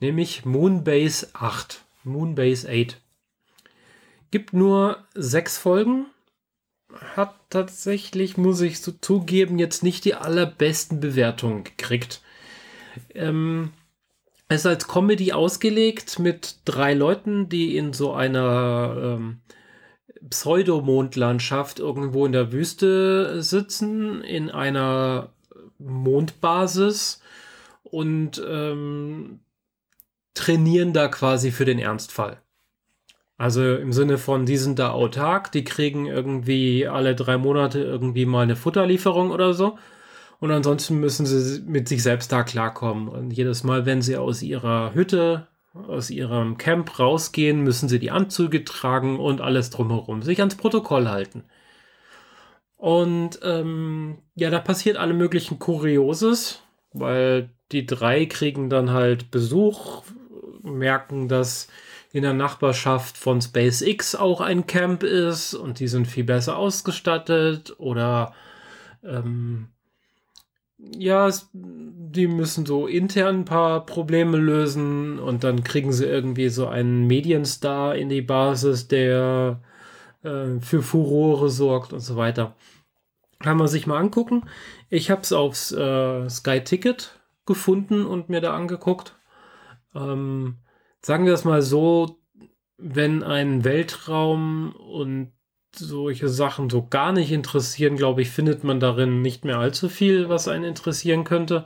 nämlich Moonbase 8. Moonbase 8. Gibt nur sechs Folgen. Hat tatsächlich, muss ich so zugeben, jetzt nicht die allerbesten Bewertungen gekriegt. Ähm, ist als Comedy ausgelegt mit drei Leuten, die in so einer ähm, Pseudomondlandschaft irgendwo in der Wüste sitzen, in einer Mondbasis und ähm, trainieren da quasi für den Ernstfall. Also im Sinne von, die sind da autark, die kriegen irgendwie alle drei Monate irgendwie mal eine Futterlieferung oder so. Und ansonsten müssen sie mit sich selbst da klarkommen. Und jedes Mal, wenn sie aus ihrer Hütte, aus ihrem Camp rausgehen, müssen sie die Anzüge tragen und alles drumherum, sich ans Protokoll halten. Und ähm, ja, da passiert alle möglichen Kurioses, weil die drei kriegen dann halt Besuch, merken, dass in der Nachbarschaft von SpaceX auch ein Camp ist und die sind viel besser ausgestattet oder ähm, ja, die müssen so intern ein paar Probleme lösen und dann kriegen sie irgendwie so einen Medienstar in die Basis, der äh, für Furore sorgt und so weiter. Kann man sich mal angucken. Ich habe es aufs äh, Sky Ticket gefunden und mir da angeguckt. Ähm, sagen wir es mal so, wenn ein Weltraum und solche Sachen so gar nicht interessieren, glaube ich, findet man darin nicht mehr allzu viel, was einen interessieren könnte.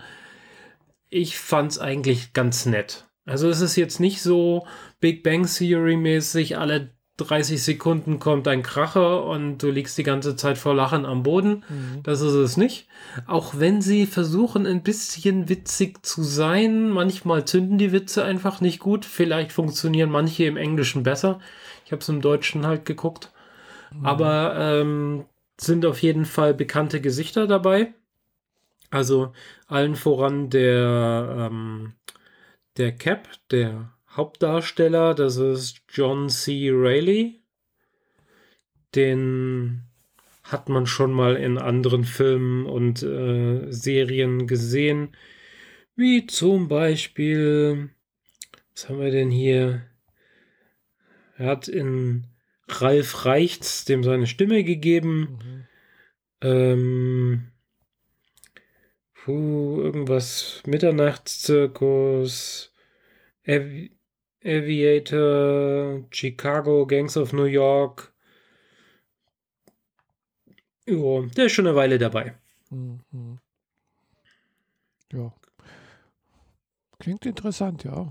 Ich fand es eigentlich ganz nett. Also es ist jetzt nicht so Big Bang Theory mäßig alle 30 Sekunden kommt ein Kracher und du liegst die ganze Zeit vor Lachen am Boden. Mhm. Das ist es nicht. Auch wenn sie versuchen, ein bisschen witzig zu sein, manchmal zünden die Witze einfach nicht gut. Vielleicht funktionieren manche im Englischen besser. Ich habe es im Deutschen halt geguckt. Mhm. Aber ähm, sind auf jeden Fall bekannte Gesichter dabei. Also allen voran der, ähm, der Cap, der Hauptdarsteller, das ist John C. Reilly. Den hat man schon mal in anderen Filmen und äh, Serien gesehen. Wie zum Beispiel, was haben wir denn hier? Er hat in Ralf Reichts dem seine Stimme gegeben. Mhm. Ähm, puh, irgendwas Mitternachtszirkus. Aviator, Chicago, Gangs of New York. Jo, der ist schon eine Weile dabei. Mhm. Ja. Klingt interessant, ja.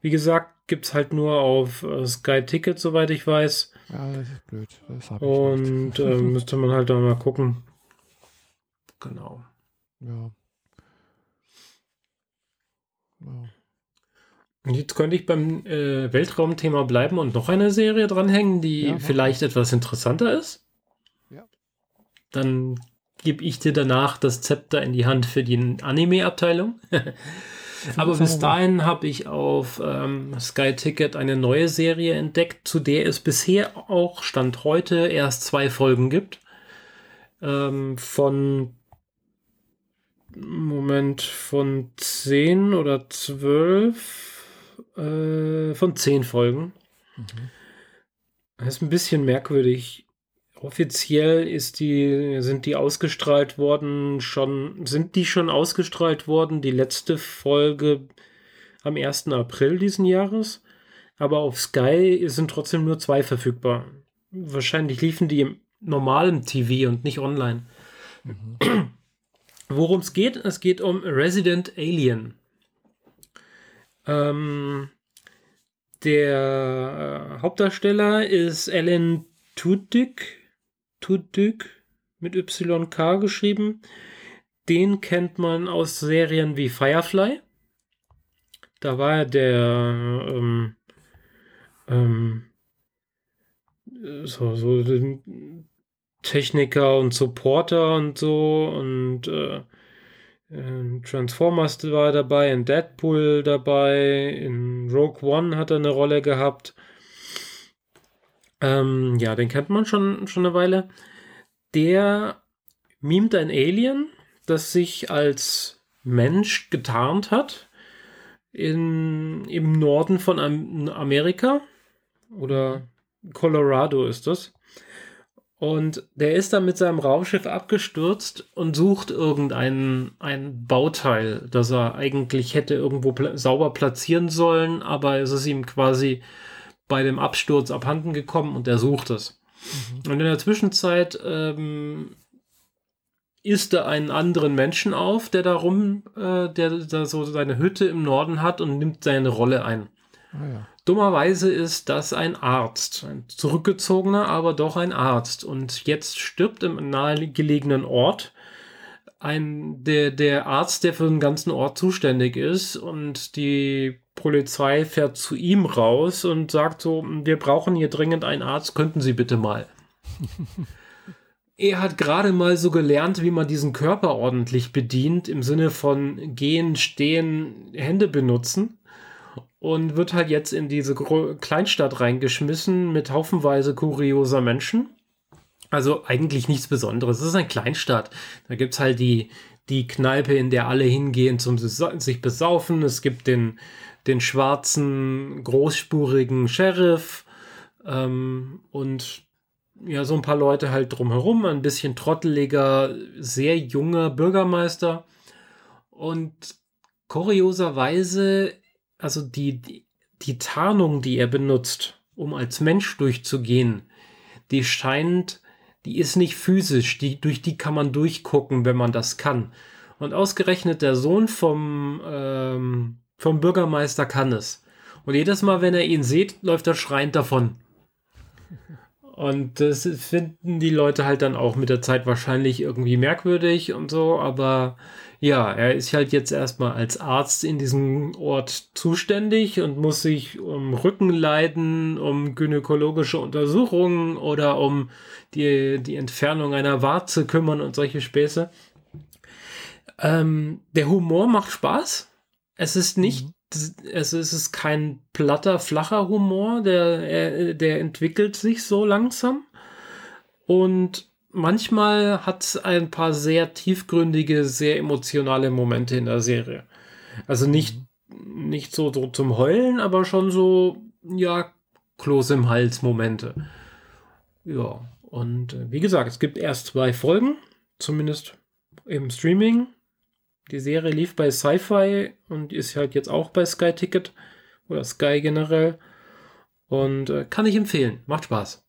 Wie gesagt, gibt es halt nur auf äh, Sky Ticket, soweit ich weiß. Ja, das ist blöd. Das Und äh, müsste man halt dann mal gucken. Genau. Ja. ja. Und jetzt könnte ich beim äh, Weltraumthema bleiben und noch eine Serie dranhängen, die ja, vielleicht etwas interessanter ist. Ja. Dann gebe ich dir danach das Zepter in die Hand für die Anime-Abteilung. Aber bis dahin habe ich auf ähm, Sky Ticket eine neue Serie entdeckt, zu der es bisher auch Stand heute erst zwei Folgen gibt. Ähm, von Moment, von 10 oder 12, äh, von 10 Folgen. Mhm. Das ist ein bisschen merkwürdig. Offiziell ist die, sind die ausgestrahlt worden, schon, sind die schon ausgestrahlt worden, die letzte Folge am 1. April diesen Jahres. Aber auf Sky sind trotzdem nur zwei verfügbar. Wahrscheinlich liefen die im normalen TV und nicht online. Mhm. Worum es geht? Es geht um Resident Alien. Ähm, der Hauptdarsteller ist Alan Tudyk. Tudyk mit YK geschrieben. Den kennt man aus Serien wie Firefly. Da war er der ähm, ähm, so, so Techniker und Supporter und so und äh, in Transformers war dabei, in Deadpool dabei, in Rogue One hat er eine Rolle gehabt. Ähm, ja, den kennt man schon, schon eine Weile. Der mimt ein Alien, das sich als Mensch getarnt hat in, im Norden von Amerika oder Colorado ist das. Und der ist dann mit seinem Raumschiff abgestürzt und sucht irgendein ein Bauteil, das er eigentlich hätte irgendwo pla sauber platzieren sollen, aber es ist ihm quasi bei dem Absturz abhanden gekommen und er sucht es. Mhm. Und in der Zwischenzeit ähm, isst er einen anderen Menschen auf, der da rum, äh, der da so seine Hütte im Norden hat und nimmt seine Rolle ein. Ah, ja. Dummerweise ist das ein Arzt, ein zurückgezogener, aber doch ein Arzt. Und jetzt stirbt im nahegelegenen Ort ein, der, der Arzt, der für den ganzen Ort zuständig ist. Und die Polizei fährt zu ihm raus und sagt so, wir brauchen hier dringend einen Arzt, könnten Sie bitte mal. er hat gerade mal so gelernt, wie man diesen Körper ordentlich bedient, im Sinne von gehen, stehen, Hände benutzen und wird halt jetzt in diese Kleinstadt reingeschmissen mit haufenweise kurioser Menschen. Also eigentlich nichts Besonderes. Es ist eine Kleinstadt. Da gibt es halt die, die Kneipe, in der alle hingehen zum sich besaufen. Es gibt den, den schwarzen, großspurigen Sheriff ähm, und ja, so ein paar Leute halt drumherum. Ein bisschen trotteliger, sehr junger Bürgermeister. Und kurioserweise also die, die, Tarnung, die er benutzt, um als Mensch durchzugehen, die scheint, die ist nicht physisch, die, durch die kann man durchgucken, wenn man das kann. Und ausgerechnet der Sohn vom, ähm, vom Bürgermeister kann es. Und jedes Mal, wenn er ihn sieht, läuft er schreiend davon. Und das finden die Leute halt dann auch mit der Zeit wahrscheinlich irgendwie merkwürdig und so, aber ja, er ist halt jetzt erstmal als Arzt in diesem Ort zuständig und muss sich um Rückenleiden, um gynäkologische Untersuchungen oder um die, die Entfernung einer Warze kümmern und solche Späße. Ähm, der Humor macht Spaß. Es ist nicht, mhm. es, ist, kein platter, flacher Humor, der, der entwickelt sich so langsam. Und manchmal hat es ein paar sehr tiefgründige, sehr emotionale Momente in der Serie. Also nicht, mhm. nicht so, so zum Heulen, aber schon so, ja, Kloß im Hals Momente. Ja, und äh, wie gesagt, es gibt erst zwei Folgen, zumindest im Streaming. Die Serie lief bei Sci-Fi und ist halt jetzt auch bei Sky Ticket oder Sky generell. Und äh, kann ich empfehlen. Macht Spaß.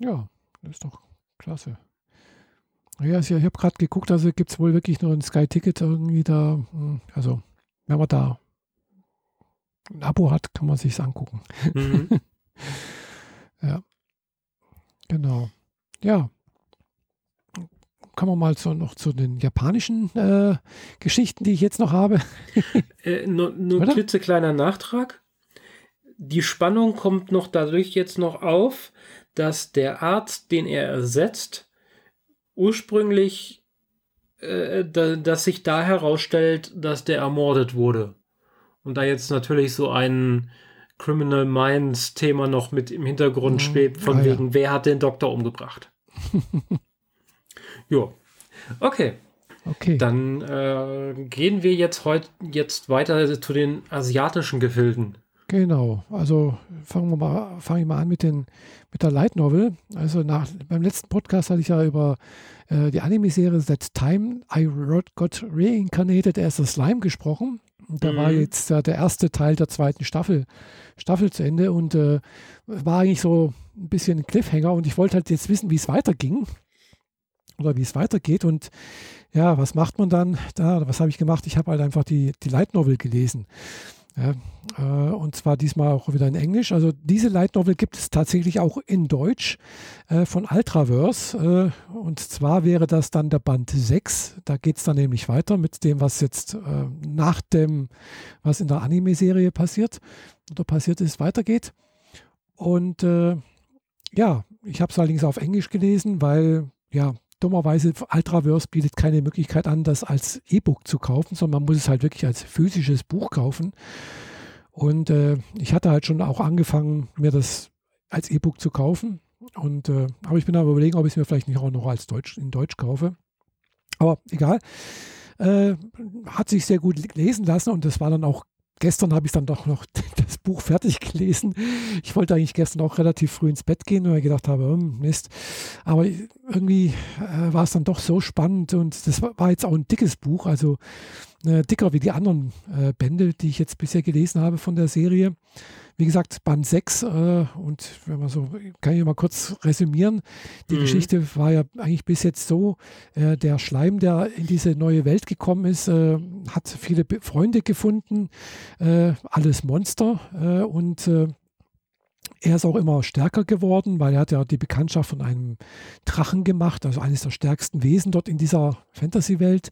Ja, das ist doch Klasse. Ja, ich habe gerade geguckt, also gibt es wohl wirklich nur ein Sky-Ticket irgendwie da. Hm, also, wenn man da ein Abo hat, kann man sich angucken. Mhm. ja. Genau. Ja. Kommen wir mal zu, noch zu den japanischen äh, Geschichten, die ich jetzt noch habe. äh, nur nur ein klitzekleiner Nachtrag. Die Spannung kommt noch dadurch jetzt noch auf, dass der Arzt, den er ersetzt, ursprünglich, äh, da, dass sich da herausstellt, dass der ermordet wurde. Und da jetzt natürlich so ein Criminal Minds Thema noch mit im Hintergrund mhm. schwebt, von ah, wegen, ja. wer hat den Doktor umgebracht? jo. Okay. Okay. Dann äh, gehen wir jetzt heute jetzt weiter zu den asiatischen Gefilden. Genau, also fangen wir mal, fange ich mal an mit, den, mit der Light Novel. Also nach, beim letzten Podcast hatte ich ja über äh, die Anime-Serie That Time I Got Reincarnated as a Slime gesprochen. Und da mhm. war jetzt äh, der erste Teil der zweiten Staffel, Staffel zu Ende und äh, war eigentlich so ein bisschen ein Cliffhanger und ich wollte halt jetzt wissen, wie es weiterging oder wie es weitergeht und ja, was macht man dann da? Was habe ich gemacht? Ich habe halt einfach die, die Light Novel gelesen. Ja, äh, und zwar diesmal auch wieder in Englisch. Also diese Light Novel gibt es tatsächlich auch in Deutsch äh, von Ultraverse. Äh, und zwar wäre das dann der Band 6. Da geht es dann nämlich weiter mit dem, was jetzt äh, nach dem, was in der Anime-Serie passiert oder passiert ist, weitergeht. Und äh, ja, ich habe es allerdings auf Englisch gelesen, weil ja, dummerweise Ultraverse bietet keine Möglichkeit an, das als E-Book zu kaufen, sondern man muss es halt wirklich als physisches Buch kaufen. Und äh, ich hatte halt schon auch angefangen, mir das als E-Book zu kaufen. Und äh, aber ich bin aber überlegen, ob ich es mir vielleicht nicht auch noch als Deutsch in Deutsch kaufe. Aber egal. Äh, hat sich sehr gut lesen lassen und das war dann auch gestern habe ich dann doch noch das Buch fertig gelesen. Ich wollte eigentlich gestern auch relativ früh ins Bett gehen, weil ich gedacht habe, hm, Mist. Aber irgendwie äh, war es dann doch so spannend und das war jetzt auch ein dickes Buch, also äh, dicker wie die anderen äh, Bände, die ich jetzt bisher gelesen habe von der Serie. Wie gesagt, Band 6 äh, und wenn man so, kann ich mal kurz resümieren. Die mhm. Geschichte war ja eigentlich bis jetzt so, äh, der Schleim, der in diese neue Welt gekommen ist, äh, hat viele Be Freunde gefunden, äh, alles Monster und er ist auch immer stärker geworden, weil er hat ja die Bekanntschaft von einem Drachen gemacht, also eines der stärksten Wesen dort in dieser Fantasy-Welt.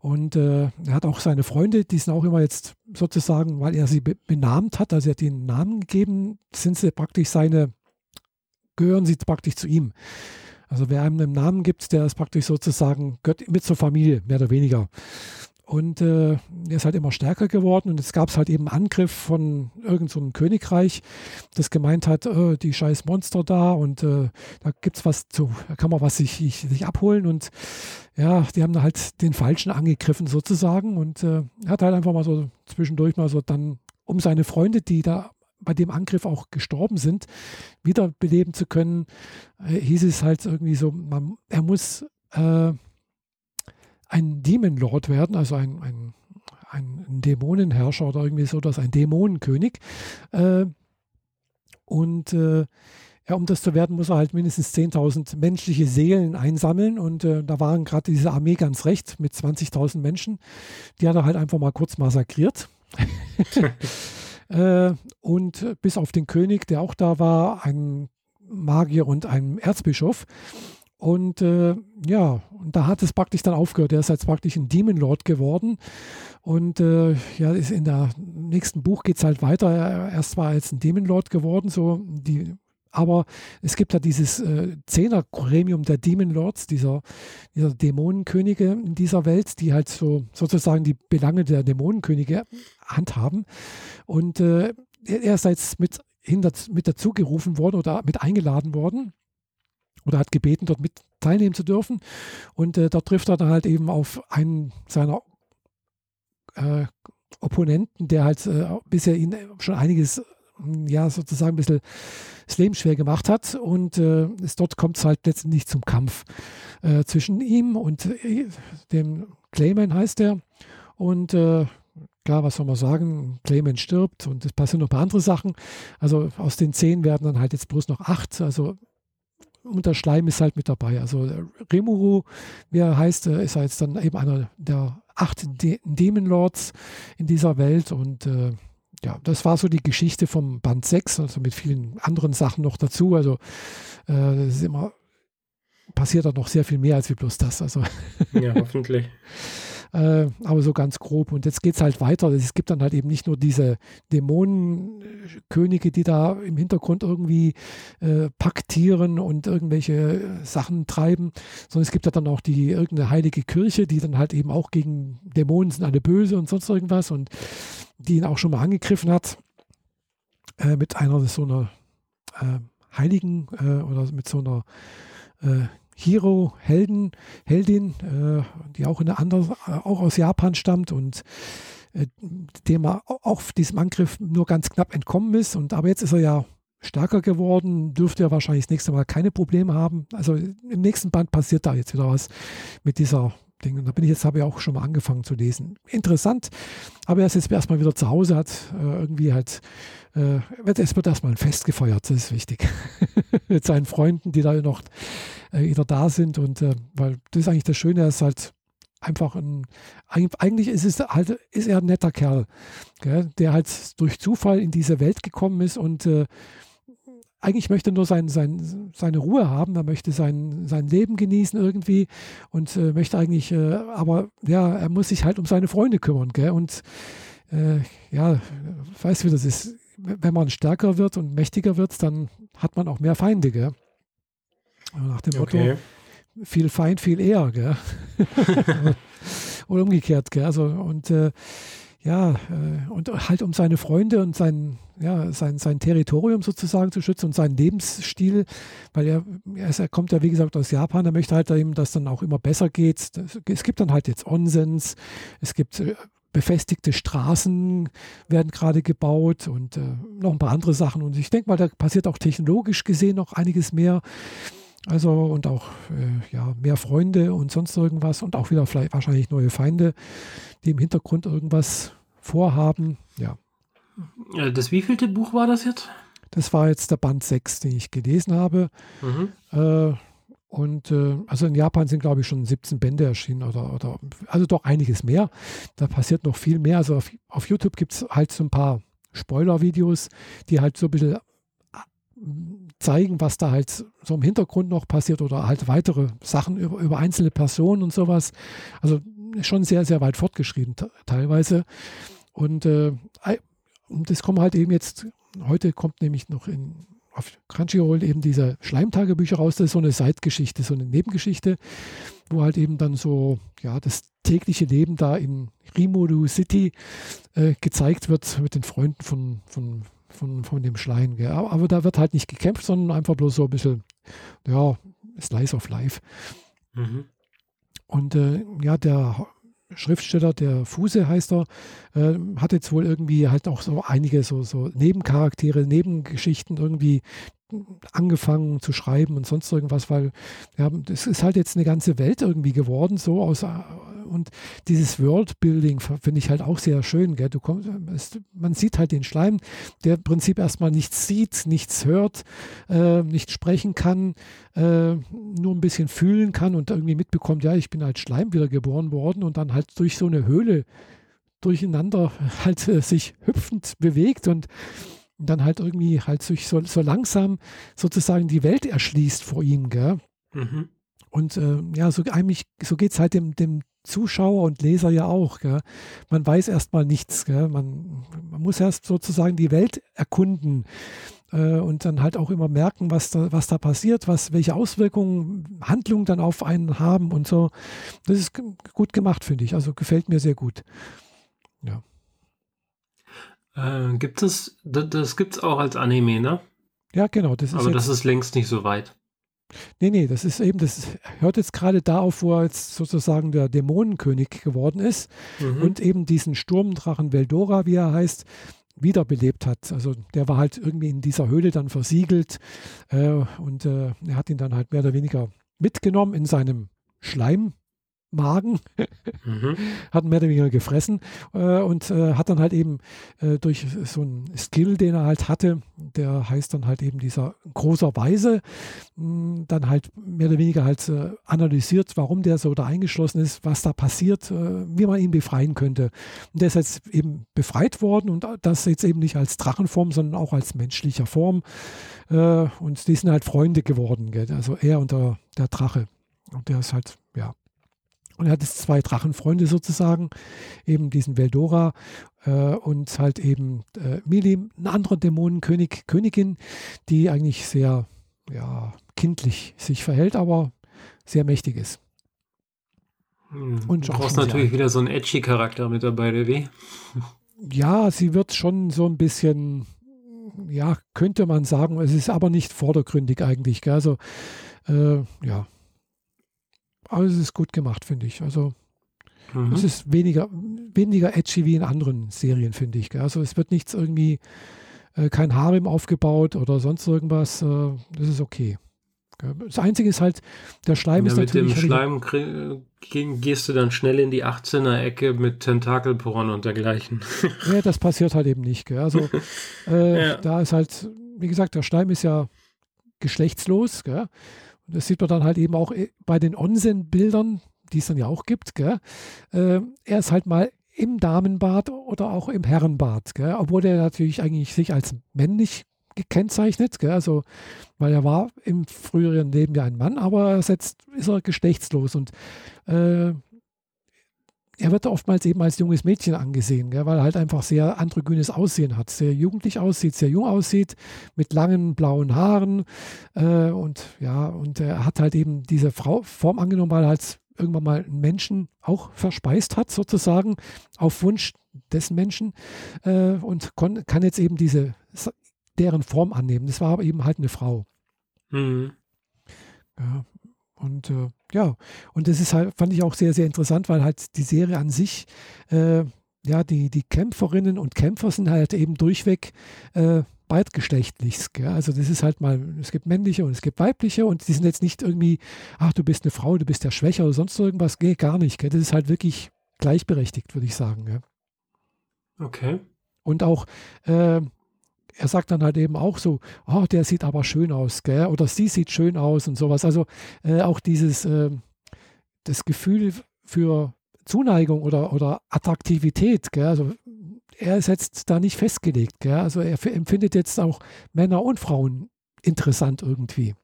Und äh, er hat auch seine Freunde, die sind auch immer jetzt sozusagen, weil er sie be benannt hat, also er hat ihnen Namen gegeben, sind sie praktisch seine, gehören sie praktisch zu ihm. Also wer einem einen Namen gibt, der ist praktisch sozusagen, gehört mit zur Familie, mehr oder weniger. Und äh, er ist halt immer stärker geworden und es gab halt eben Angriff von irgendeinem so Königreich, das gemeint hat, äh, die scheiß Monster da und äh, da gibt es was zu, da kann man was sich, sich abholen und ja, die haben halt den Falschen angegriffen sozusagen und äh, er hat halt einfach mal so zwischendurch mal so dann, um seine Freunde, die da bei dem Angriff auch gestorben sind, wiederbeleben zu können, äh, hieß es halt irgendwie so, man, er muss äh, ein Demon Lord werden, also ein, ein, ein Dämonenherrscher oder irgendwie so, das ein Dämonenkönig. Äh, und äh, ja, um das zu werden, muss er halt mindestens 10.000 menschliche Seelen einsammeln. Und äh, da waren gerade diese Armee ganz recht mit 20.000 Menschen. Die hat er halt einfach mal kurz massakriert. äh, und bis auf den König, der auch da war, ein Magier und ein Erzbischof. Und äh, ja, da hat es praktisch dann aufgehört. Er ist jetzt praktisch ein Demon Lord geworden. Und äh, ja, ist in der nächsten Buch geht es halt weiter. Erst war er jetzt ein Demon Lord geworden, so die, aber es gibt ja dieses äh, Zehner-Gremium der Demon Lords, dieser, dieser Dämonenkönige in dieser Welt, die halt so sozusagen die Belange der Dämonenkönige handhaben. Und äh, er ist jetzt mit, hinter, mit dazugerufen worden oder mit eingeladen worden oder hat gebeten, dort mit teilnehmen zu dürfen. Und äh, dort trifft er dann halt eben auf einen seiner äh, Opponenten, der halt äh, bisher ihn schon einiges, hm, ja, sozusagen ein bisschen das Leben schwer gemacht hat. Und äh, es, dort kommt es halt letztendlich zum Kampf äh, zwischen ihm und äh, dem Clayman heißt er. Und klar, was soll man sagen? Clayman stirbt und es passieren noch ein paar andere Sachen. Also aus den zehn werden dann halt jetzt bloß noch acht. Also und der Schleim ist halt mit dabei. Also Remuru, wie er heißt, äh, ist jetzt dann eben einer der acht De Demon Lords in dieser Welt und äh, ja, das war so die Geschichte vom Band 6, also mit vielen anderen Sachen noch dazu. Also äh, das ist immer passiert da noch sehr viel mehr als wie bloß das. Also ja, hoffentlich. Äh, aber so ganz grob. Und jetzt geht es halt weiter. Es gibt dann halt eben nicht nur diese Dämonenkönige, die da im Hintergrund irgendwie äh, paktieren und irgendwelche Sachen treiben, sondern es gibt ja dann auch die irgendeine heilige Kirche, die dann halt eben auch gegen Dämonen sind alle böse und sonst irgendwas und die ihn auch schon mal angegriffen hat äh, mit einer so einer äh, Heiligen äh, oder mit so einer äh, Hero, Helden, Heldin, äh, die auch in eine andere, auch aus Japan stammt und äh, dem er auch diesem Angriff nur ganz knapp entkommen ist. Und aber jetzt ist er ja stärker geworden, dürfte er wahrscheinlich das nächste Mal keine Probleme haben. Also im nächsten Band passiert da jetzt wieder was mit dieser Ding. Und da bin ich jetzt, habe ich auch schon mal angefangen zu lesen. Interessant, aber er ist jetzt erstmal wieder zu Hause, hat äh, irgendwie halt, äh, wird erstmal ein Fest gefeiert, das ist wichtig. Mit seinen Freunden, die da noch äh, wieder da sind und äh, weil das ist eigentlich das Schöne, er ist halt einfach ein, eigentlich ist es halt, ist er ein netter Kerl, gell, der halt durch Zufall in diese Welt gekommen ist und äh, eigentlich möchte nur sein, sein, seine Ruhe haben, er möchte sein, sein Leben genießen irgendwie und äh, möchte eigentlich, äh, aber ja, er muss sich halt um seine Freunde kümmern, gell? Und äh, ja, weißt du, wie das ist. Wenn man stärker wird und mächtiger wird, dann hat man auch mehr Feinde, gell? Nach dem okay. Motto, viel Feind, viel eher, gell? Oder umgekehrt, gell? Also, und äh, ja, äh, und halt um seine Freunde und sein, ja, sein, sein Territorium sozusagen zu schützen und seinen Lebensstil, weil er, er kommt ja wie gesagt aus Japan, er möchte halt eben, dass dann auch immer besser geht. Es gibt dann halt jetzt Onsens, es gibt äh, befestigte Straßen werden gerade gebaut und äh, noch ein paar andere Sachen. Und ich denke mal, da passiert auch technologisch gesehen noch einiges mehr. Also und auch äh, ja, mehr Freunde und sonst irgendwas und auch wieder vielleicht wahrscheinlich neue Feinde, die im Hintergrund irgendwas vorhaben. Ja. Das wievielte Buch war das jetzt? Das war jetzt der Band 6, den ich gelesen habe. Mhm. Äh, und äh, also in Japan sind, glaube ich, schon 17 Bände erschienen oder, oder also doch einiges mehr. Da passiert noch viel mehr. Also auf, auf YouTube gibt es halt so ein paar Spoiler-Videos, die halt so ein bisschen zeigen, was da halt so im Hintergrund noch passiert oder halt weitere Sachen über, über einzelne Personen und sowas. Also schon sehr, sehr weit fortgeschritten teilweise. Und äh, das kommt halt eben jetzt, heute kommt nämlich noch in, auf Crunchyroll eben diese Schleimtagebücher raus. Das ist so eine Seitgeschichte, so eine Nebengeschichte, wo halt eben dann so, ja, das tägliche Leben da in Rimuru City äh, gezeigt wird mit den Freunden von, von von, von dem Schleien. Gell? Aber, aber, da wird halt nicht gekämpft, sondern einfach bloß so ein bisschen, ja, Slice of Life. Mhm. Und äh, ja, der Schriftsteller, der Fuse heißt er, äh, hat jetzt wohl irgendwie halt auch so einige so, so Nebencharaktere, Nebengeschichten irgendwie angefangen zu schreiben und sonst irgendwas, weil ja, es ist halt jetzt eine ganze Welt irgendwie geworden, so aus und dieses Worldbuilding finde ich halt auch sehr schön. Gell? Du kommst, es, man sieht halt den Schleim, der im Prinzip erstmal nichts sieht, nichts hört, äh, nicht sprechen kann, äh, nur ein bisschen fühlen kann und irgendwie mitbekommt, ja, ich bin als Schleim wieder geboren worden und dann halt durch so eine Höhle durcheinander halt äh, sich hüpfend bewegt und dann halt irgendwie halt sich so, so langsam sozusagen die Welt erschließt vor ihm, gell? Mhm. Und äh, ja, so eigentlich, so geht es halt dem, dem Zuschauer und Leser ja auch. Gell? Man weiß erstmal nichts. Gell? Man, man, muss erst sozusagen die Welt erkunden äh, und dann halt auch immer merken, was da, was da passiert, was, welche Auswirkungen Handlungen dann auf einen haben und so. Das ist gut gemacht, finde ich. Also gefällt mir sehr gut. Ja. Äh, gibt es, das, das gibt es auch als Anime, ne? Ja, genau. Das ist Aber das ist längst nicht so weit. Nee, nee, das ist eben, das hört jetzt gerade da auf, wo er jetzt sozusagen der Dämonenkönig geworden ist mhm. und eben diesen Sturmdrachen Veldora, wie er heißt, wiederbelebt hat. Also der war halt irgendwie in dieser Höhle dann versiegelt äh, und äh, er hat ihn dann halt mehr oder weniger mitgenommen in seinem Schleim, Magen, mhm. hat mehr oder weniger gefressen äh, und äh, hat dann halt eben äh, durch so einen Skill, den er halt hatte, der heißt dann halt eben dieser großer Weise, mh, dann halt mehr oder weniger halt äh, analysiert, warum der so da eingeschlossen ist, was da passiert, äh, wie man ihn befreien könnte. Und der ist jetzt eben befreit worden und das jetzt eben nicht als Drachenform, sondern auch als menschlicher Form. Äh, und die sind halt Freunde geworden, gell? also er und der, der Drache. Und der ist halt, ja, und er hat jetzt zwei Drachenfreunde sozusagen, eben diesen Veldora äh, und halt eben äh, Mili, ein anderer Dämonenkönig, Königin, die eigentlich sehr ja, kindlich sich verhält, aber sehr mächtig ist. Hm. Und du brauchst natürlich wieder so einen edgy Charakter mit dabei, der wie? Ja, sie wird schon so ein bisschen, ja, könnte man sagen, es ist aber nicht vordergründig eigentlich. Gell? Also, äh, ja, aber es ist gut gemacht, finde ich. Also mhm. es ist weniger, weniger edgy wie in anderen Serien, finde ich. Also es wird nichts irgendwie, äh, kein Harem aufgebaut oder sonst irgendwas. Äh, das ist okay. Das Einzige ist halt, der Schleim ja, ist natürlich. Mit dem Schleim gehst du dann schnell in die 18er-Ecke mit Tentakelporn und dergleichen. Ja, das passiert halt eben nicht. Gell? Also, äh, ja. da ist halt, wie gesagt, der Schleim ist ja geschlechtslos. Gell? Und das sieht man dann halt eben auch äh, bei den Onsen-Bildern, die es dann ja auch gibt. Gell? Äh, er ist halt mal im Damenbad oder auch im Herrenbad, gell? obwohl er natürlich eigentlich sich als männlich gekennzeichnet, gell? also weil er war im früheren Leben ja ein Mann, aber jetzt ist er geschlechtslos und äh, er wird oftmals eben als junges Mädchen angesehen, gell? weil er halt einfach sehr androgynes Aussehen hat, sehr jugendlich aussieht, sehr jung aussieht, mit langen blauen Haaren äh, und ja, und er hat halt eben diese Frau, Form angenommen, weil er halt irgendwann mal einen Menschen auch verspeist hat, sozusagen, auf Wunsch des Menschen äh, und kann jetzt eben diese deren Form annehmen. Das war aber eben halt eine Frau. Mhm. Ja, und äh, ja, und das ist halt, fand ich auch sehr, sehr interessant, weil halt die Serie an sich, äh, ja, die, die Kämpferinnen und Kämpfer sind halt eben durchweg äh, beidgeschlechtlich. Gell? Also das ist halt mal, es gibt männliche und es gibt weibliche und die sind jetzt nicht irgendwie, ach, du bist eine Frau, du bist ja schwächer oder sonst irgendwas. Nee, gar nicht. Gell? Das ist halt wirklich gleichberechtigt, würde ich sagen. Gell? Okay. Und auch, äh, er sagt dann halt eben auch so, oh, der sieht aber schön aus, gell? oder sie sieht schön aus und sowas. Also äh, auch dieses, äh, das Gefühl für Zuneigung oder, oder Attraktivität, gell? also er ist jetzt da nicht festgelegt. Gell? Also er empfindet jetzt auch Männer und Frauen interessant irgendwie.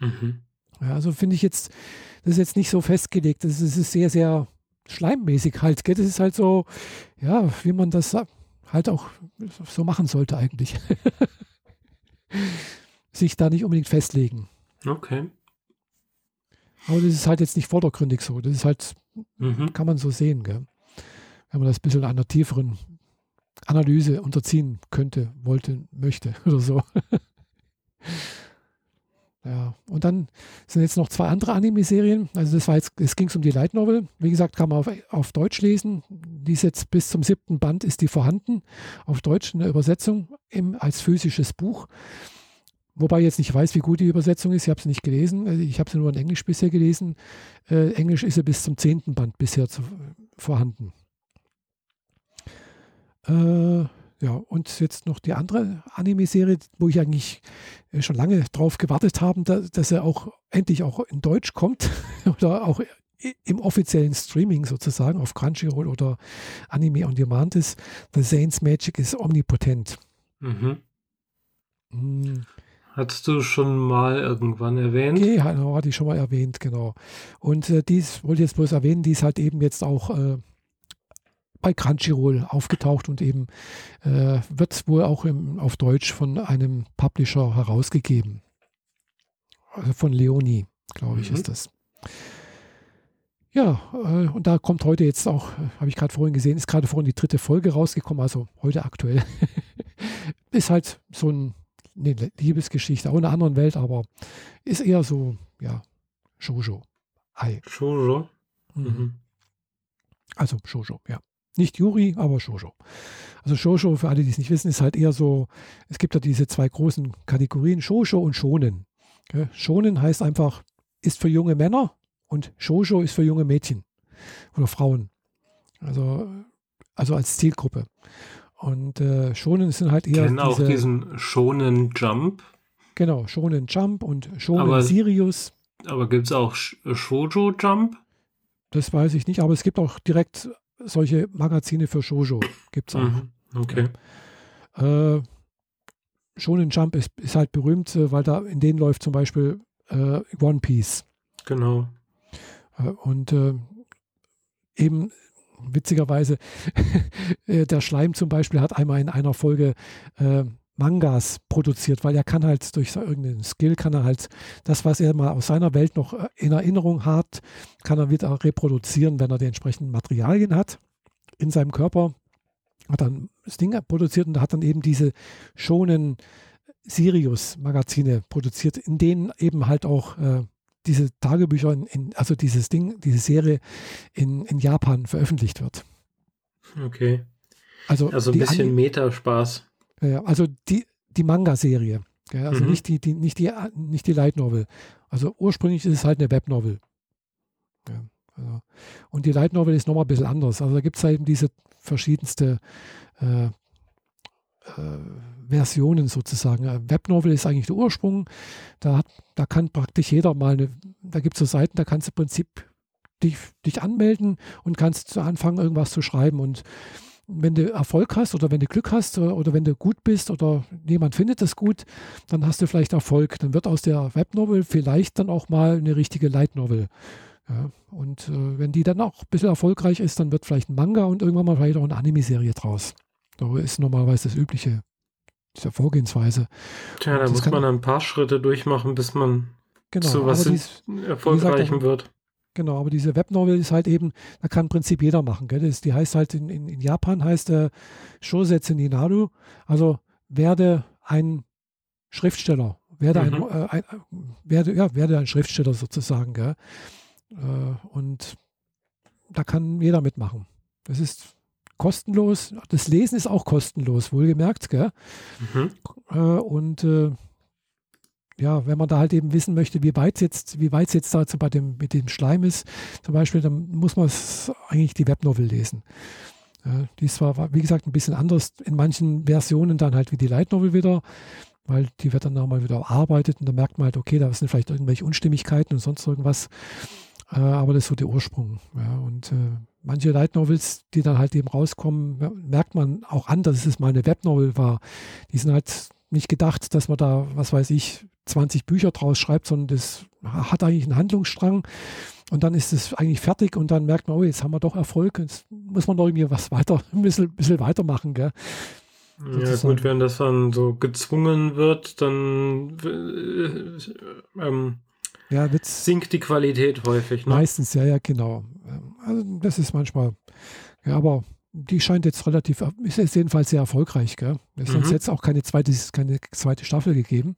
Mhm. Ja, also finde ich jetzt, das ist jetzt nicht so festgelegt. Das ist, das ist sehr, sehr schleimmäßig halt. Gell? Das ist halt so, ja, wie man das halt auch so machen sollte eigentlich. Sich da nicht unbedingt festlegen. Okay. Aber das ist halt jetzt nicht vordergründig so. Das ist halt, mhm. kann man so sehen, gell? wenn man das ein bisschen einer tieferen Analyse unterziehen könnte, wollte, möchte oder so. Ja, und dann sind jetzt noch zwei andere Anime-Serien. Also das war jetzt, es ging um die Light Novel. Wie gesagt, kann man auf, auf Deutsch lesen. Die ist jetzt bis zum siebten Band ist die vorhanden. Auf Deutsch eine Übersetzung im, als physisches Buch. Wobei ich jetzt nicht weiß, wie gut die Übersetzung ist. Ich habe sie nicht gelesen. Also ich habe sie nur in Englisch bisher gelesen. Äh, Englisch ist sie bis zum zehnten Band bisher zu, vorhanden. Äh, ja, und jetzt noch die andere Anime-Serie, wo ich eigentlich äh, schon lange drauf gewartet habe, dass er auch endlich auch in Deutsch kommt oder auch im offiziellen Streaming sozusagen auf Crunchyroll oder Anime on Demand ist. The Saints Magic ist omnipotent. Mhm. Mhm. Hattest du schon mal irgendwann erwähnt? Okay, hatte ich schon mal erwähnt, genau. Und äh, dies wollte ich jetzt bloß erwähnen, die ist halt eben jetzt auch äh, bei Crunchyroll aufgetaucht und eben äh, wird wohl auch im, auf Deutsch von einem Publisher herausgegeben. Also von Leonie, glaube ich, mhm. ist das. Ja, äh, und da kommt heute jetzt auch, äh, habe ich gerade vorhin gesehen, ist gerade vorhin die dritte Folge rausgekommen, also heute aktuell. ist halt so ein, eine Liebesgeschichte, auch in einer anderen Welt, aber ist eher so, ja, Shoujo. Ei. Shoujo? Mhm. mhm. Also Shoujo, ja. Nicht Yuri, aber Shoujo. Also Shoujo, für alle, die es nicht wissen, ist halt eher so, es gibt ja diese zwei großen Kategorien, Shoujo und Shonen. Okay? Shonen heißt einfach, ist für junge Männer und Shoujo ist für junge Mädchen oder Frauen. Also, also als Zielgruppe. Und äh, Shonen sind halt eher. Kennen auch diesen Shonen Jump. Genau, Shonen Jump und Shonen aber, Sirius. Aber gibt es auch Shoujo Jump? Das weiß ich nicht, aber es gibt auch direkt solche Magazine für Shoujo gibt es auch. Mhm, okay. Äh, Shonen Jump ist, ist halt berühmt, äh, weil da in denen läuft zum Beispiel äh, One Piece. Genau. Äh, und äh, eben witzigerweise, äh, der Schleim zum Beispiel hat einmal in einer Folge äh, Mangas produziert, weil er kann halt durch irgendeinen Skill, kann er halt das, was er mal aus seiner Welt noch äh, in Erinnerung hat, kann er wieder reproduzieren, wenn er die entsprechenden Materialien hat in seinem Körper. Hat dann das Ding produziert und hat dann eben diese schonen Sirius-Magazine produziert, in denen eben halt auch äh, diese Tagebücher, in, in, also dieses Ding, diese Serie in, in Japan veröffentlicht wird. Okay. Also, also ein bisschen Metaspaß. Ja, also die, die Manga-Serie. Also mhm. nicht, die, die, nicht, die, nicht die Light Novel. Also ursprünglich ist es halt eine Webnovel. Ja, also. Und die Light Novel ist nochmal ein bisschen anders. Also da gibt es halt eben diese verschiedenste äh, äh, Versionen sozusagen. Webnovel ist eigentlich der Ursprung. Da, hat, da kann praktisch jeder mal eine, da gibt es so Seiten, da kannst du im Prinzip dich, dich anmelden und kannst anfangen, irgendwas zu schreiben. Und wenn du Erfolg hast oder wenn du Glück hast oder wenn du gut bist oder jemand findet es gut, dann hast du vielleicht Erfolg. Dann wird aus der Webnovel vielleicht dann auch mal eine richtige Light Novel. Ja, und äh, wenn die dann auch ein bisschen erfolgreich ist, dann wird vielleicht ein Manga und irgendwann mal vielleicht auch eine Anime-Serie draus. So ist normalerweise das Übliche, diese Vorgehensweise. Tja, da muss man ein paar Schritte durchmachen, bis man genau, zu was Erfolgreichem wird. Genau, aber diese Webnovel ist halt eben, da kann im Prinzip jeder machen. Gell? Das, die heißt halt in, in, in Japan heißt äh, Shosetsu Ninaru, also werde ein Schriftsteller, werde, mhm. ein, äh, ein, werde, ja, werde ein Schriftsteller sozusagen. Gell? Äh, und da kann jeder mitmachen. Das ist kostenlos. Das Lesen ist auch kostenlos, wohlgemerkt. Gell? Mhm. Äh, und äh, ja, wenn man da halt eben wissen möchte, wie weit es jetzt, wie weit jetzt da bei dem, mit dem Schleim ist, zum Beispiel, dann muss man eigentlich die Webnovel lesen. Ja, die ist zwar, wie gesagt, ein bisschen anders in manchen Versionen dann halt wie die Light Novel wieder, weil die wird dann nochmal wieder erarbeitet und da merkt man halt, okay, da sind vielleicht irgendwelche Unstimmigkeiten und sonst irgendwas. Äh, aber das ist so der Ursprung. Ja, und äh, manche Light Novels, die dann halt eben rauskommen, merkt man auch an, dass es mal eine Webnovel war. Die sind halt nicht gedacht, dass man da, was weiß ich, 20 Bücher draus schreibt, sondern das hat eigentlich einen Handlungsstrang und dann ist es eigentlich fertig und dann merkt man, oh, jetzt haben wir doch Erfolg, jetzt muss man doch irgendwie was weiter, ein bisschen, bisschen weitermachen, gell? Ja, gut, wenn das dann so gezwungen wird, dann äh, ähm, ja, sinkt die Qualität häufig. Ne? Meistens, ja, ja, genau. Also das ist manchmal, ja, aber die scheint jetzt relativ, ist jetzt jedenfalls sehr erfolgreich. Gell? Es mhm. hat jetzt auch keine zweite, keine zweite Staffel gegeben.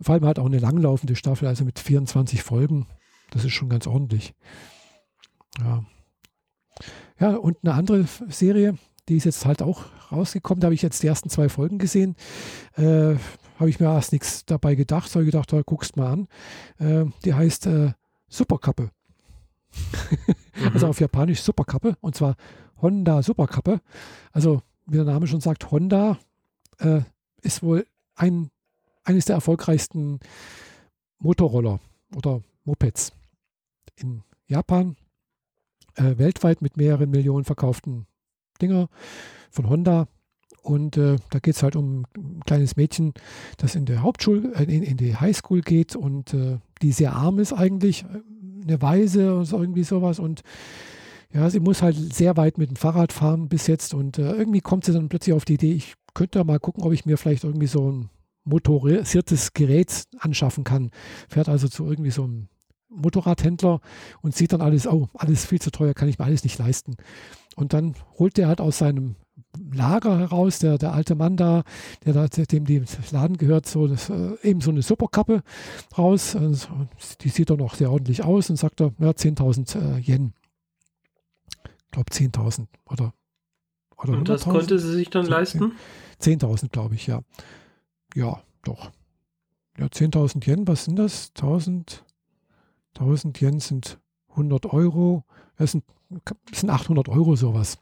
Vor allem hat auch eine langlaufende Staffel, also mit 24 Folgen. Das ist schon ganz ordentlich. Ja. Ja, und eine andere Serie, die ist jetzt halt auch rausgekommen. Da habe ich jetzt die ersten zwei Folgen gesehen. Äh, habe ich mir erst nichts dabei gedacht. So habe ich gedacht, da guckst mal an. Äh, die heißt äh, Superkappe. mhm. Also auf Japanisch Superkappe. Und zwar Honda Superkappe. Also, wie der Name schon sagt, Honda äh, ist wohl ein eines der erfolgreichsten Motorroller oder Mopeds in Japan. Äh, weltweit mit mehreren Millionen verkauften Dinger von Honda. Und äh, da geht es halt um ein kleines Mädchen, das in der Hauptschule, äh, in, in, die Highschool geht und äh, die sehr arm ist eigentlich, äh, eine Weise so irgendwie sowas. Und ja, sie muss halt sehr weit mit dem Fahrrad fahren bis jetzt. Und äh, irgendwie kommt sie dann plötzlich auf die Idee, ich könnte mal gucken, ob ich mir vielleicht irgendwie so ein motorisiertes Gerät anschaffen kann. Fährt also zu irgendwie so einem Motorradhändler und sieht dann alles, oh, alles viel zu teuer, kann ich mir alles nicht leisten. Und dann holt der halt aus seinem Lager heraus, der, der alte Mann da, der da, dem die Laden gehört, so das, äh, eben so eine Superkappe raus. Also, die sieht doch noch sehr ordentlich aus und sagt er, ja, 10.000 äh, Yen. Glaube 10.000 oder, oder Und das konnte sie sich dann 10, leisten? 10.000, glaube ich, ja. Ja, doch. Ja, 10.000 Yen, was sind das? 1000, 1000 Yen sind 100 Euro. Das sind, das sind 800 Euro sowas.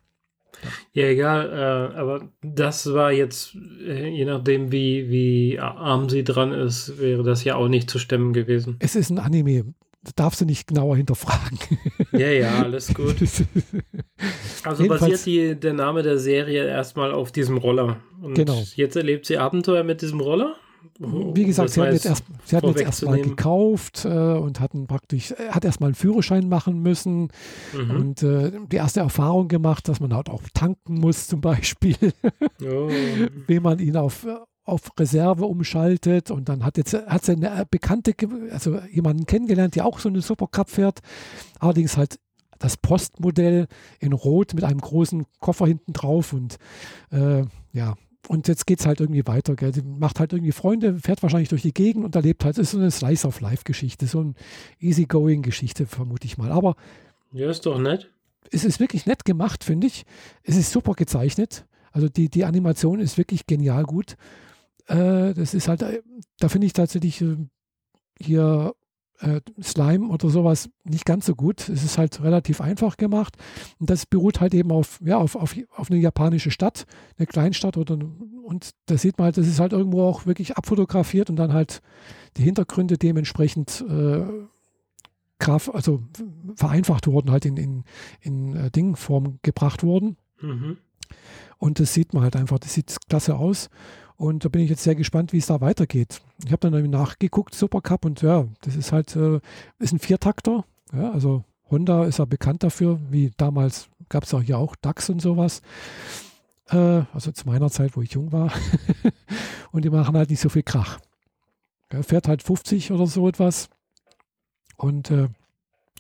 Ja, egal, äh, aber das war jetzt, äh, je nachdem, wie, wie arm sie dran ist, wäre das ja auch nicht zu stemmen gewesen. Es ist ein Anime, das darfst du nicht genauer hinterfragen. Ja, ja, alles gut. Also Jedenfalls, basiert die, der Name der Serie erstmal auf diesem Roller. Und genau. jetzt erlebt sie Abenteuer mit diesem Roller? Wie gesagt, sie hat jetzt erst, sie hat jetzt erstmal gekauft äh, und hatten praktisch, äh, hat erstmal einen Führerschein machen müssen mhm. und äh, die erste Erfahrung gemacht, dass man halt auch tanken muss, zum Beispiel. Oh. Wie man ihn auf, auf Reserve umschaltet und dann hat jetzt hat sie eine Bekannte, also jemanden kennengelernt, der auch so eine Supercup fährt, allerdings halt das Postmodell in Rot mit einem großen Koffer hinten drauf und äh, ja, und jetzt geht es halt irgendwie weiter. Gell? Sie macht halt irgendwie Freunde, fährt wahrscheinlich durch die Gegend und erlebt halt, ist so eine Slice-of-Life-Geschichte, so eine Easy-Going-Geschichte, vermute ich mal. Aber. Ja, ist doch nett. Es ist wirklich nett gemacht, finde ich. Es ist super gezeichnet. Also die, die Animation ist wirklich genial gut. Äh, das ist halt, äh, da finde ich tatsächlich äh, hier äh, Slime oder sowas nicht ganz so gut. Es ist halt relativ einfach gemacht und das beruht halt eben auf, ja, auf, auf, auf eine japanische Stadt, eine Kleinstadt oder und da sieht man halt, das ist halt irgendwo auch wirklich abfotografiert und dann halt die Hintergründe dementsprechend äh, Graf, also vereinfacht wurden, halt in, in, in äh, Dingform gebracht wurden. Mhm. Und das sieht man halt einfach, das sieht klasse aus. Und da bin ich jetzt sehr gespannt, wie es da weitergeht. Ich habe dann nachgeguckt, Supercup, und ja, das ist halt, äh, ist ein Viertakter. Ja, also Honda ist ja bekannt dafür, wie damals gab es auch hier auch DAX und sowas. Äh, also zu meiner Zeit, wo ich jung war. und die machen halt nicht so viel Krach. Ja, fährt halt 50 oder so etwas. Und äh,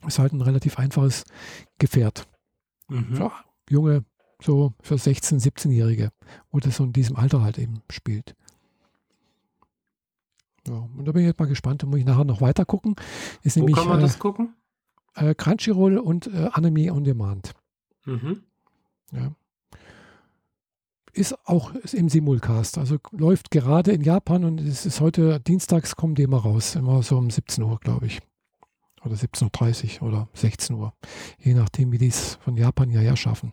ist halt ein relativ einfaches Gefährt. Mhm. Ja, junge so für 16-, 17-Jährige, wo das so in diesem Alter halt eben spielt. Ja, und da bin ich jetzt mal gespannt, da muss ich nachher noch weiter gucken. Ist wo nämlich, kann man äh, das gucken? Äh, Crunchyroll und äh, Anime on Demand. Mhm. Ja. Ist auch ist im Simulcast, also läuft gerade in Japan und es ist heute dienstags, kommen die immer raus, immer so um 17 Uhr, glaube ich. Oder 17.30 Uhr oder 16 Uhr. Je nachdem, wie die es von Japan hierher schaffen.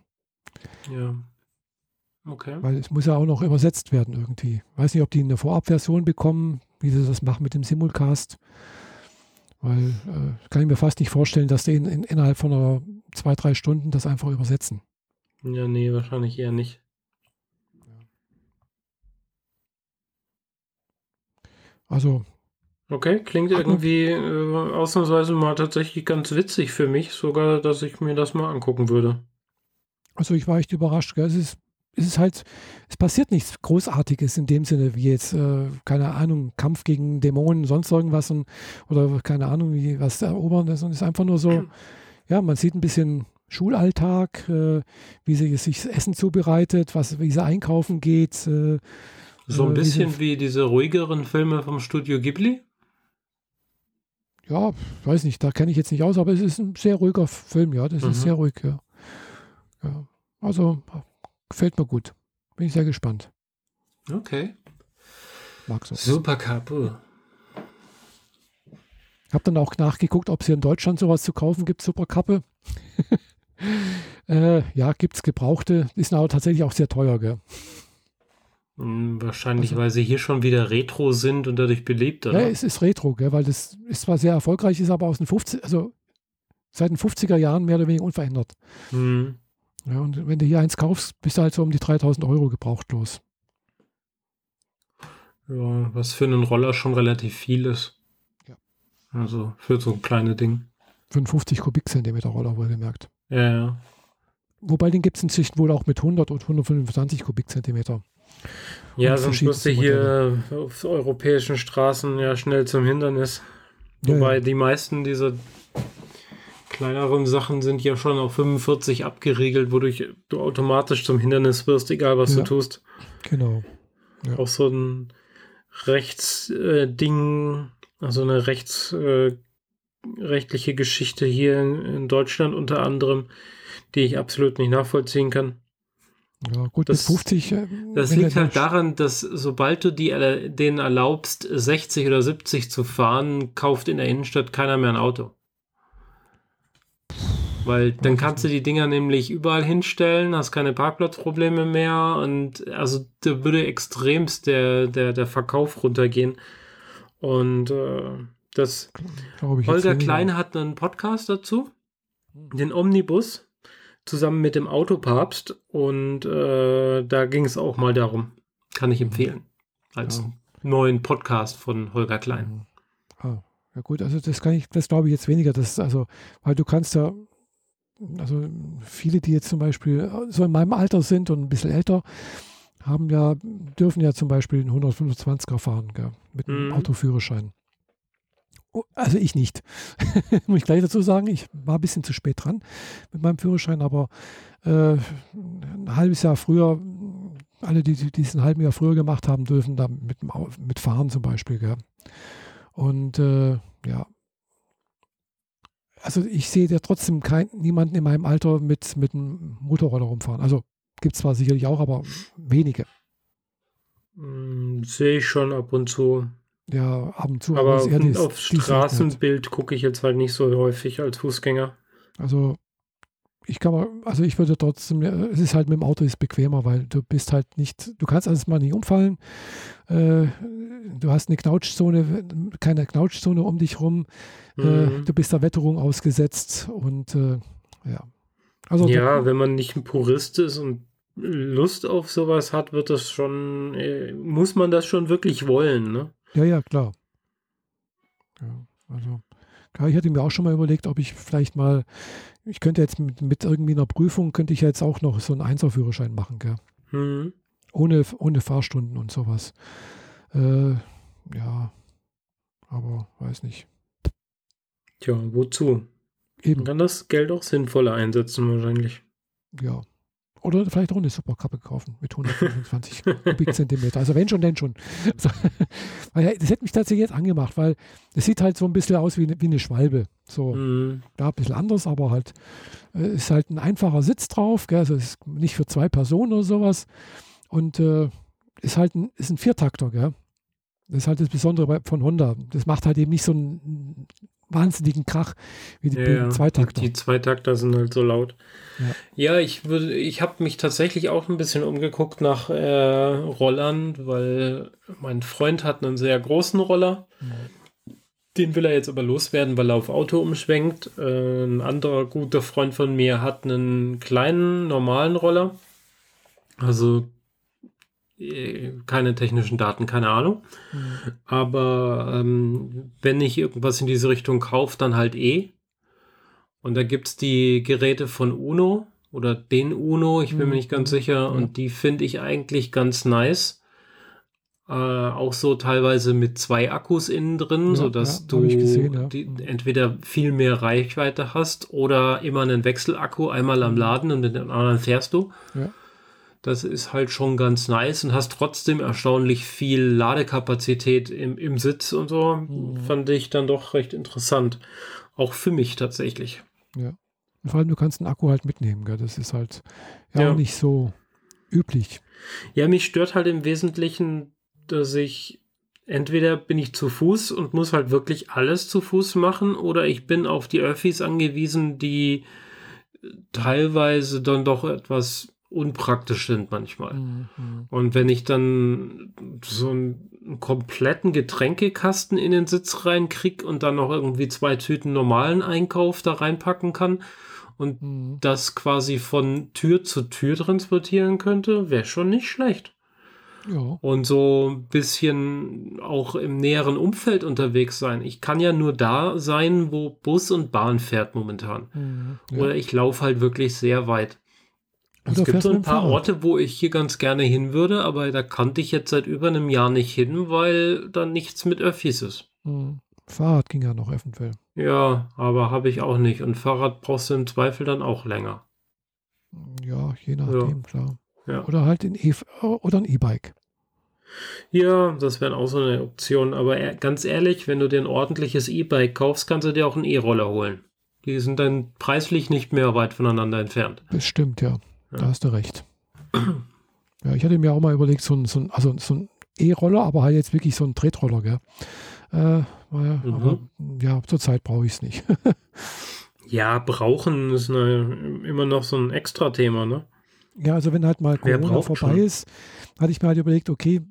Ja. Okay. Weil es muss ja auch noch übersetzt werden irgendwie. Weiß nicht, ob die eine Vorabversion bekommen, wie sie das machen mit dem Simulcast. Weil äh, kann ich mir fast nicht vorstellen, dass die in, in, innerhalb von einer zwei, drei Stunden das einfach übersetzen. Ja, nee, wahrscheinlich eher nicht. Also. Okay, klingt irgendwie äh, ausnahmsweise mal tatsächlich ganz witzig für mich, sogar, dass ich mir das mal angucken würde. Also ich war echt überrascht. Gell? Es ist, es ist halt, es passiert nichts Großartiges in dem Sinne, wie jetzt, äh, keine Ahnung, Kampf gegen Dämonen, sonst irgendwas und, oder keine Ahnung, wie was erobern ist. Und es ist einfach nur so, ja, man sieht ein bisschen Schulalltag, äh, wie sie sich Essen zubereitet, was, wie sie einkaufen geht. Äh, so ein äh, bisschen wie, wie diese ruhigeren Filme vom Studio Ghibli? Ja, weiß nicht, da kenne ich jetzt nicht aus, aber es ist ein sehr ruhiger Film, ja, das mhm. ist sehr ruhig, ja. Ja, also gefällt mir gut. Bin ich sehr gespannt. Okay. Mag so. Super Capo. Hab dann auch nachgeguckt, ob es hier in Deutschland sowas zu kaufen gibt, Superkappe. äh, ja, gibt es gebrauchte, ist aber tatsächlich auch sehr teuer, gell? Hm, wahrscheinlich, also, weil sie hier schon wieder Retro sind und dadurch beliebt, oder? Ja, es ist Retro, gell, weil das ist zwar sehr erfolgreich, ist aber aus den 50, also seit den 50er Jahren mehr oder weniger unverändert. Mhm. Ja, und wenn du hier eins kaufst, bist du halt so um die 3000 Euro gebraucht los. Ja, was für einen Roller schon relativ viel ist. Ja. Also für so ein kleines Ding. 55 Kubikzentimeter Roller wohlgemerkt. Ja, ja. Wobei den gibt es inzwischen wohl auch mit 100 und 125 Kubikzentimeter. Ja, sonst musst du hier auf europäischen Straßen ja schnell zum Hindernis. Wobei ja, ja. die meisten dieser kleineren Sachen sind ja schon auf 45 abgeriegelt, wodurch du automatisch zum Hindernis wirst, egal was ja, du tust. Genau. Ja. Auch so ein Rechtsding, äh, also eine rechtsrechtliche äh, Geschichte hier in, in, Deutschland unter anderem, die ich absolut nicht nachvollziehen kann. Ja, gut, das, 50. Äh, das liegt halt daran, dass sobald du die, denen erlaubst, 60 oder 70 zu fahren, kauft in der Innenstadt keiner mehr ein Auto. Weil dann kannst du die Dinger nämlich überall hinstellen, hast keine Parkplatzprobleme mehr und also da würde extremst der, der, der Verkauf runtergehen. Und äh, das Holger Klein hat einen Podcast dazu, den Omnibus, zusammen mit dem Autopapst und äh, da ging es auch mal darum. Kann ich empfehlen. Als ja. neuen Podcast von Holger Klein. Ah, ja gut, also das kann ich, das glaube ich jetzt weniger. Das, also, weil du kannst ja also viele, die jetzt zum Beispiel so in meinem Alter sind und ein bisschen älter, haben ja, dürfen ja zum Beispiel einen 125er fahren, gell, mit einem mhm. Autoführerschein. Oh, also ich nicht. Muss ich gleich dazu sagen, ich war ein bisschen zu spät dran mit meinem Führerschein, aber äh, ein halbes Jahr früher alle, die, die diesen halben Jahr früher gemacht haben, dürfen da mit, mit fahren zum Beispiel. Gell? Und äh, ja, also ich sehe ja trotzdem kein, niemanden in meinem Alter mit, mit einem Motorroller rumfahren. Also gibt es zwar sicherlich auch, aber wenige. Hm, sehe ich schon ab und zu. Ja, ab und zu. Aber, aber auf, auf Straßenbild gucke ich jetzt halt nicht so häufig als Fußgänger. Also ich kann mal, also ich würde trotzdem, es ist halt mit dem Auto ist bequemer, weil du bist halt nicht, du kannst alles mal nicht umfallen. Äh, du hast eine Knautschzone, keine Knautschzone um dich rum. Äh, mhm. Äh, du bist der Wetterung ausgesetzt und äh, ja. Also, ja, wenn man nicht ein Purist ist und Lust auf sowas hat, wird das schon, äh, muss man das schon wirklich wollen, ne? Ja, ja, klar. Ja, also, klar, ich hatte mir auch schon mal überlegt, ob ich vielleicht mal, ich könnte jetzt mit, mit irgendwie einer Prüfung, könnte ich jetzt auch noch so einen Einserführerschein machen, gell? Mhm. Ohne, ohne Fahrstunden und sowas. Äh, ja, aber weiß nicht. Tja, wozu? Eben. Man kann das Geld auch sinnvoller einsetzen, wahrscheinlich. Ja. Oder vielleicht auch eine Superkappe kaufen mit 125 Kubikzentimeter. Also wenn schon, denn schon. das hätte mich tatsächlich jetzt angemacht, weil es sieht halt so ein bisschen aus wie eine, wie eine Schwalbe. So, mhm. da ein bisschen anders, aber halt äh, ist halt ein einfacher Sitz drauf. Gell? Also ist nicht für zwei Personen oder sowas. Und äh, ist halt ein, ist ein Viertakter. Gell? Das ist halt das Besondere von Honda. Das macht halt eben nicht so einen wahnsinnigen Krach wie die ja, Zweitakter. Die Zweitakter sind halt so laut. Ja, ja ich würde, ich habe mich tatsächlich auch ein bisschen umgeguckt nach äh, Rollern, weil mein Freund hat einen sehr großen Roller. Mhm. Den will er jetzt aber loswerden, weil er auf Auto umschwenkt. Äh, ein anderer guter Freund von mir hat einen kleinen, normalen Roller. Also keine technischen Daten, keine Ahnung. Mhm. Aber ähm, wenn ich irgendwas in diese Richtung kaufe, dann halt eh. Und da gibt es die Geräte von Uno oder den Uno, ich bin mhm. mir nicht ganz sicher. Mhm. Und die finde ich eigentlich ganz nice. Äh, auch so teilweise mit zwei Akkus innen drin, ja, sodass ja, du gesehen, ja. die, entweder viel mehr Reichweite hast oder immer einen Wechselakku einmal am mhm. Laden und den anderen fährst du. Ja. Das ist halt schon ganz nice und hast trotzdem erstaunlich viel Ladekapazität im, im Sitz und so. Mhm. Fand ich dann doch recht interessant. Auch für mich tatsächlich. Ja. vor allem, du kannst einen Akku halt mitnehmen, gell? Das ist halt ja, ja. auch nicht so üblich. Ja, mich stört halt im Wesentlichen, dass ich entweder bin ich zu Fuß und muss halt wirklich alles zu Fuß machen oder ich bin auf die Öffis angewiesen, die teilweise dann doch etwas unpraktisch sind manchmal. Mhm. Und wenn ich dann so einen kompletten Getränkekasten in den Sitz reinkriege und dann noch irgendwie zwei Tüten normalen Einkauf da reinpacken kann und mhm. das quasi von Tür zu Tür transportieren könnte, wäre schon nicht schlecht. Ja. Und so ein bisschen auch im näheren Umfeld unterwegs sein. Ich kann ja nur da sein, wo Bus und Bahn fährt momentan. Mhm, ja. Oder ich laufe halt wirklich sehr weit. Es gibt so ein paar Orte, wo ich hier ganz gerne hin würde, aber da kannte ich jetzt seit über einem Jahr nicht hin, weil da nichts mit Öffis ist. Hm. Fahrrad ging ja noch eventuell. Ja, aber habe ich auch nicht. Und Fahrrad brauchst du im Zweifel dann auch länger. Ja, je nachdem, ja. klar. Ja. Oder halt ein e oder ein E-Bike. Ja, das wäre auch so eine Option. Aber ganz ehrlich, wenn du dir ein ordentliches E-Bike kaufst, kannst du dir auch einen E-Roller holen. Die sind dann preislich nicht mehr weit voneinander entfernt. Bestimmt, ja. Da hast du recht. Ja, ich hatte mir auch mal überlegt, so ein, so ein, also so ein E-Roller, aber halt jetzt wirklich so ein Tretroller, gell? Äh, mhm. aber, ja, zurzeit brauche ich es nicht. ja, brauchen ist eine, immer noch so ein Extra-Thema, ne? Ja, also wenn halt mal Corona vorbei schon? ist, hatte ich mir halt überlegt, okay,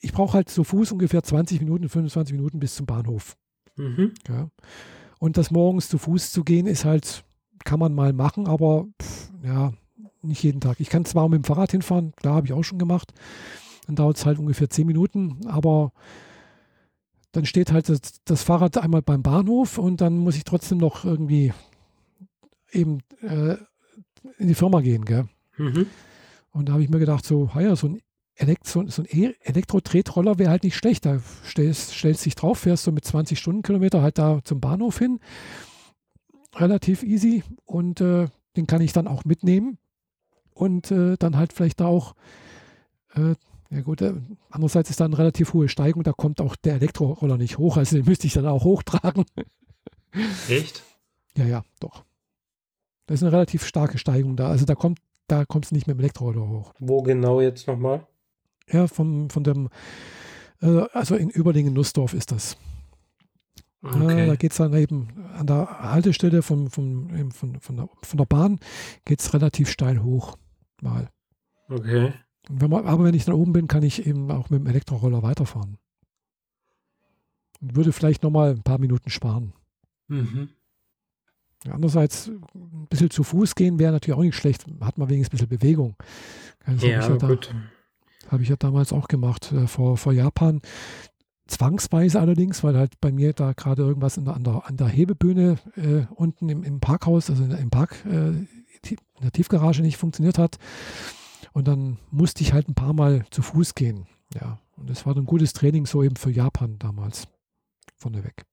ich brauche halt zu Fuß ungefähr 20 Minuten, 25 Minuten bis zum Bahnhof. Mhm. Ja. Und das morgens zu Fuß zu gehen, ist halt, kann man mal machen, aber pff, ja, nicht jeden Tag. Ich kann zwar mit dem Fahrrad hinfahren, klar, habe ich auch schon gemacht. Dann dauert es halt ungefähr zehn Minuten, aber dann steht halt das, das, Fahrrad einmal beim Bahnhof und dann muss ich trotzdem noch irgendwie eben äh, in die Firma gehen. Gell? Mhm. Und da habe ich mir gedacht, so, ja, so ein, Elekt so, so ein e Elektro-Tretroller wäre halt nicht schlecht. Da stellst, stellst dich drauf, fährst so mit 20 Stundenkilometer halt da zum Bahnhof hin. Relativ easy und äh, den kann ich dann auch mitnehmen und äh, dann halt vielleicht da auch Äh, ja gut, äh, andererseits ist da eine relativ hohe Steigung, da kommt auch der Elektroroller nicht hoch, also den müsste ich dann auch hochtragen. Echt? Ja, ja, doch. Da ist eine relativ starke Steigung da. Also da kommt, da kommst du nicht mit dem Elektroroller hoch. Wo genau jetzt nochmal? Ja, vom, von dem, äh, also in Überlingen-Nussdorf ist das. Okay. Äh, da geht es dann eben an der Haltestelle vom, vom, von, von, der, von der Bahn geht es relativ steil hoch. Mal. Okay. Wenn man, aber wenn ich dann oben bin, kann ich eben auch mit dem Elektroroller weiterfahren. Und würde vielleicht nochmal ein paar Minuten sparen. Mhm. Andererseits, ein bisschen zu Fuß gehen wäre natürlich auch nicht schlecht. Hat man wenigstens ein bisschen Bewegung. Also ja, habe ich, ja da, hab ich ja damals auch gemacht äh, vor, vor Japan. Zwangsweise allerdings, weil halt bei mir da gerade irgendwas der, an, der, an der Hebebühne äh, unten im, im, Parkhaus, also in, im Park, äh, in der Tiefgarage nicht funktioniert hat. Und dann musste ich halt ein paar Mal zu Fuß gehen. Ja, und das war ein gutes Training so eben für Japan damals. Vorneweg.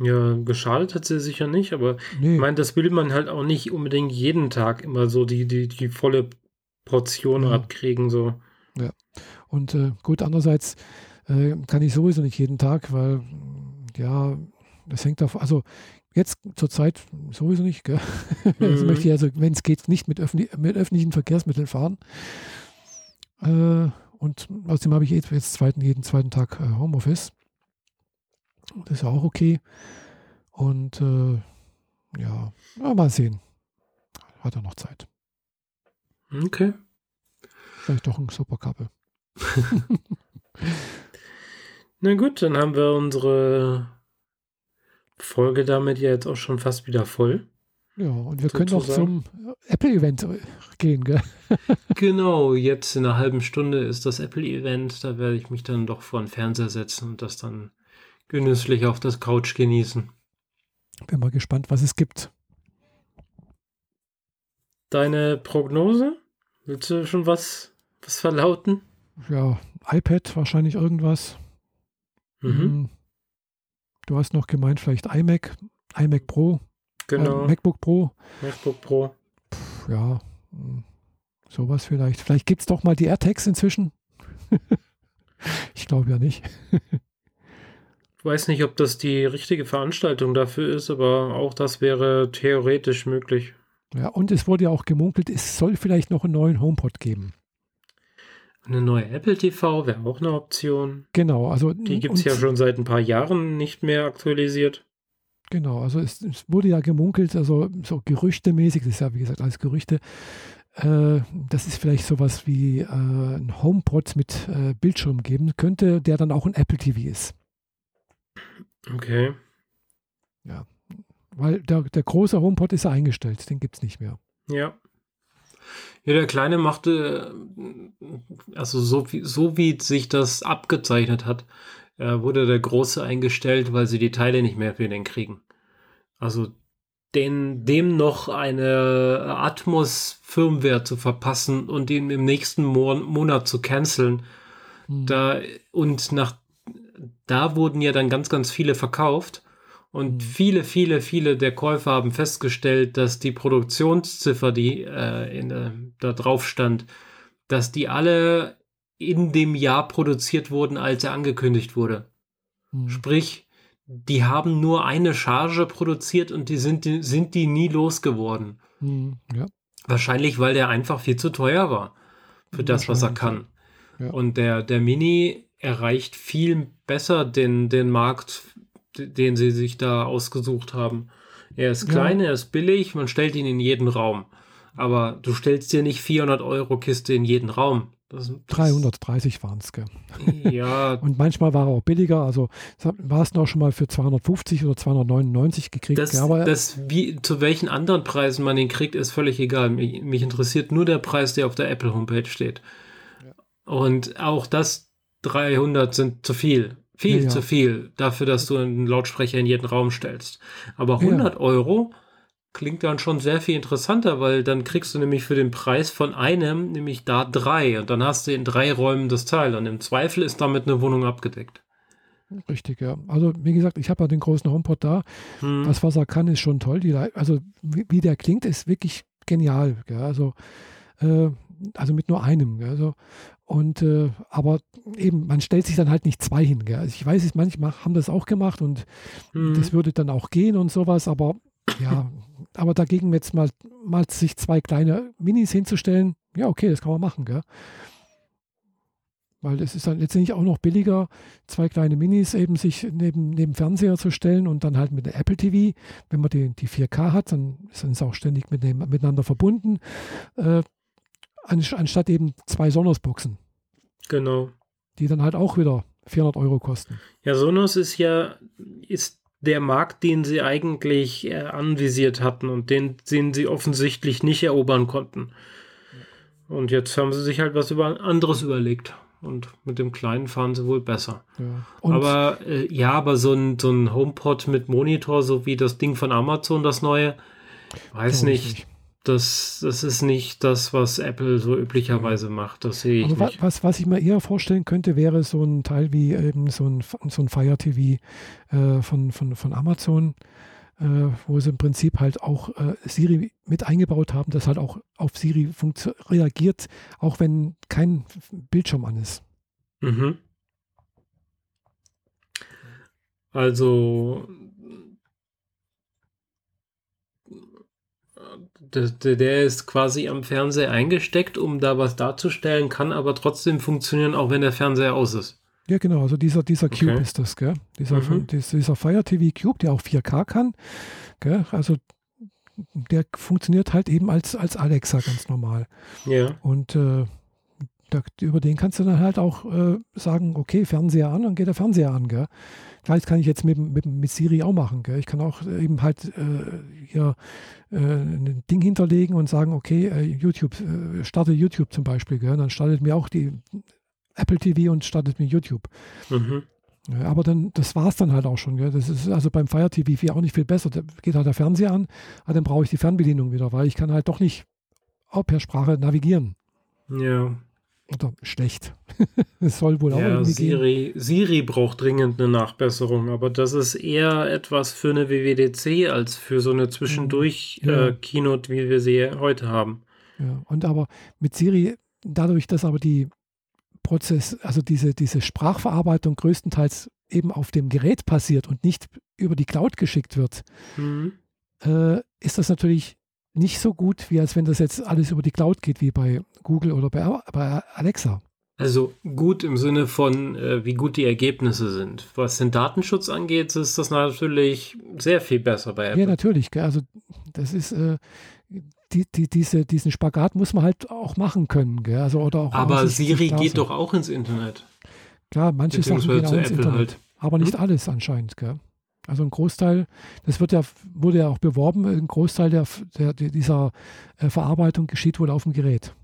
Ja, geschadet hat sie sicher nicht, aber nee. ich meine, das will man halt auch nicht unbedingt jeden Tag immer so die, die, die volle Portion ja. abkriegen. So. Ja. Und äh, gut, andererseits äh, kann ich sowieso nicht jeden Tag, weil ja, das hängt davon, also jetzt zur Zeit sowieso nicht, gell? Mhm. möchte ich also, wenn es geht, nicht mit, öffentlich, mit öffentlichen Verkehrsmitteln fahren. Äh, und außerdem habe ich jetzt zweiten, jeden zweiten Tag äh, Homeoffice. Das ist auch okay. Und äh, ja, mal sehen. Hat er noch Zeit. Okay. Vielleicht doch ein Superkabel. Na gut, dann haben wir unsere Folge damit ja jetzt auch schon fast wieder voll. Ja, und wir können auch zum Apple-Event gehen, gell? genau, jetzt in einer halben Stunde ist das Apple-Event. Da werde ich mich dann doch vor den Fernseher setzen und das dann genüsslich auf das Couch genießen. Bin mal gespannt, was es gibt. Deine Prognose? Willst du schon was, was verlauten? Ja, iPad wahrscheinlich irgendwas. Mhm. Hm. Du hast noch gemeint, vielleicht iMac, iMac Pro. Genau. Äh, MacBook Pro. MacBook Pro. Puh, ja, hm, sowas vielleicht. Vielleicht gibt es doch mal die AirTags inzwischen. ich glaube ja nicht. Ich weiß nicht, ob das die richtige Veranstaltung dafür ist, aber auch das wäre theoretisch möglich. Ja, und es wurde ja auch gemunkelt, es soll vielleicht noch einen neuen HomePod geben. Eine neue Apple TV wäre auch eine Option. Genau, also. Die gibt es ja schon seit ein paar Jahren nicht mehr aktualisiert. Genau, also es, es, wurde ja gemunkelt, also so gerüchtemäßig, das ist ja wie gesagt alles Gerüchte, äh, dass es vielleicht sowas wie äh, ein HomePod mit äh, Bildschirm geben könnte, der dann auch ein Apple TV ist. Okay. Ja. Weil der, der große HomePod ist ja eingestellt, den gibt es nicht mehr. Ja. Ja, der Kleine machte, also so wie, so wie sich das abgezeichnet hat, äh, wurde der Große eingestellt, weil sie die Teile nicht mehr für den kriegen. Also den, dem noch eine Atmos-Firmware zu verpassen und ihn im nächsten Mo Monat zu canceln. Mhm. Da, und nach da wurden ja dann ganz, ganz viele verkauft. Und mhm. viele, viele, viele der Käufer haben festgestellt, dass die Produktionsziffer, die äh, in, äh, da drauf stand, dass die alle in dem Jahr produziert wurden, als er angekündigt wurde. Mhm. Sprich, die haben nur eine Charge produziert und die sind, die, sind die nie losgeworden. Mhm. Ja. Wahrscheinlich, weil der einfach viel zu teuer war für das, was er kann. Ja. Und der, der Mini erreicht viel besser den, den Markt, den sie sich da ausgesucht haben. Er ist klein, ja. er ist billig, man stellt ihn in jeden Raum. Aber du stellst dir nicht 400 Euro Kiste in jeden Raum. Das, das 330 waren es, gell? Ja. und manchmal war er auch billiger. Also war es noch schon mal für 250 oder 299 gekriegt. Das, aber das, wie, zu welchen anderen Preisen man ihn kriegt, ist völlig egal. Mich, mich interessiert nur der Preis, der auf der Apple Homepage steht. Ja. Und auch das 300 sind zu viel. Viel ja, ja. zu viel dafür, dass du einen Lautsprecher in jeden Raum stellst. Aber 100 ja. Euro klingt dann schon sehr viel interessanter, weil dann kriegst du nämlich für den Preis von einem, nämlich da drei. Und dann hast du in drei Räumen das Teil. Und im Zweifel ist damit eine Wohnung abgedeckt. Richtig, ja. Also wie gesagt, ich habe ja den großen HomePod da. Hm. Das, was er kann, ist schon toll. Die, also wie, wie, der klingt, ist wirklich genial. Gell? Also äh, also mit nur einem. Also, und äh, aber eben, man stellt sich dann halt nicht zwei hin. Gell? Also ich weiß es, manchmal haben das auch gemacht und mhm. das würde dann auch gehen und sowas, aber ja, aber dagegen jetzt mal, mal sich zwei kleine Minis hinzustellen, ja, okay, das kann man machen, gell? Weil es ist dann letztendlich auch noch billiger, zwei kleine Minis eben sich neben, neben Fernseher zu stellen und dann halt mit der Apple TV, wenn man die, die 4K hat, dann ist es auch ständig mit dem, miteinander verbunden, äh, anstatt eben zwei Sonos-Boxen. Genau. Die dann halt auch wieder 400 Euro kosten. Ja, Sonos ist ja, ist der Markt, den sie eigentlich äh, anvisiert hatten und den, den sie offensichtlich nicht erobern konnten. Und jetzt haben sie sich halt was über anderes überlegt. Und mit dem kleinen fahren sie wohl besser. Ja. Aber äh, ja, aber so ein, so ein HomePod mit Monitor, so wie das Ding von Amazon, das neue, weiß nicht. nicht. Das, das ist nicht das, was Apple so üblicherweise macht. Das sehe ich Aber nicht. Was, was ich mir eher vorstellen könnte, wäre so ein Teil wie eben so ein, so ein Fire TV äh, von, von, von Amazon, äh, wo sie im Prinzip halt auch äh, Siri mit eingebaut haben, dass halt auch auf Siri reagiert, auch wenn kein Bildschirm an ist. Mhm. Also der, der ist quasi am Fernseher eingesteckt, um da was darzustellen, kann aber trotzdem funktionieren, auch wenn der Fernseher aus ist. Ja, genau, also dieser, dieser Cube okay. ist das, gell? Dieser, mhm. dieser Fire TV Cube, der auch 4K kann, gell? Also der funktioniert halt eben als, als Alexa ganz normal. Ja. Und äh, da, über den kannst du dann halt auch äh, sagen, okay, Fernseher an, dann geht der Fernseher an, gell? Das kann ich jetzt mit, mit, mit Siri auch machen. Gell? Ich kann auch eben halt äh, hier äh, ein Ding hinterlegen und sagen, okay, äh, YouTube, äh, starte YouTube zum Beispiel. Gell? Dann startet mir auch die Apple TV und startet mir YouTube. Mhm. Ja, aber dann, das war es dann halt auch schon. Gell? Das ist also beim Fire TV 4 auch nicht viel besser. Da geht halt der Fernseher an, aber dann brauche ich die Fernbedienung wieder, weil ich kann halt doch nicht auch per Sprache navigieren. Ja. Oder schlecht. Es soll wohl auch ja, irgendwie Siri, gehen. Siri braucht dringend eine Nachbesserung, aber das ist eher etwas für eine WWDC als für so eine Zwischendurch-Keynote, ja. äh, wie wir sie heute haben. Ja, und aber mit Siri, dadurch, dass aber die Prozess, also diese, diese Sprachverarbeitung größtenteils eben auf dem Gerät passiert und nicht über die Cloud geschickt wird, mhm. äh, ist das natürlich nicht so gut, wie als wenn das jetzt alles über die Cloud geht, wie bei Google oder bei, bei Alexa. Also gut im Sinne von, äh, wie gut die Ergebnisse sind. Was den Datenschutz angeht, ist das natürlich sehr viel besser bei Apple. Ja, natürlich. Also das ist, äh, die, die, diese, diesen Spagat muss man halt auch machen können. Gell? Also, oder auch Aber Siri geht doch auch ins Internet. Klar, manche Sachen gehen auch ins Internet. Halt. Aber nicht hm? alles anscheinend. Gell? Also ein Großteil, das wird ja, wurde ja auch beworben, ein Großteil der, der dieser äh, Verarbeitung geschieht wohl auf dem Gerät.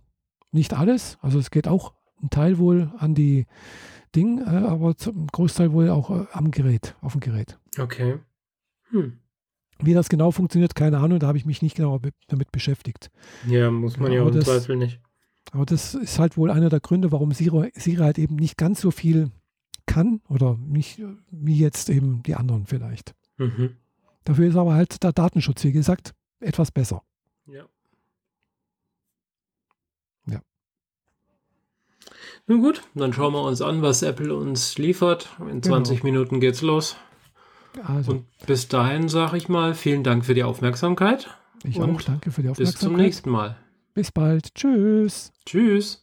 Nicht alles, also es geht auch ein Teil wohl an die Ding, äh, aber zum Großteil wohl auch äh, am Gerät, auf dem Gerät. Okay. Hm. Wie das genau funktioniert, keine Ahnung, da habe ich mich nicht genau damit beschäftigt. Ja, muss man ja, ja auch im Zweifel nicht. Aber das ist halt wohl einer der Gründe, warum Siri, Siri halt eben nicht ganz so viel kann oder nicht wie jetzt eben die anderen vielleicht. Mhm. Dafür ist aber halt der Datenschutz, wie gesagt, etwas besser. Ja. Ja. Nun gut, dann schauen wir uns an, was Apple uns liefert. In 20 genau. Minuten geht's los. Also. Und bis dahin sage ich mal, vielen Dank für die Aufmerksamkeit. Ich auch, danke für die Aufmerksamkeit. Bis zum nächsten Mal. Bis bald. Tschüss. Tschüss.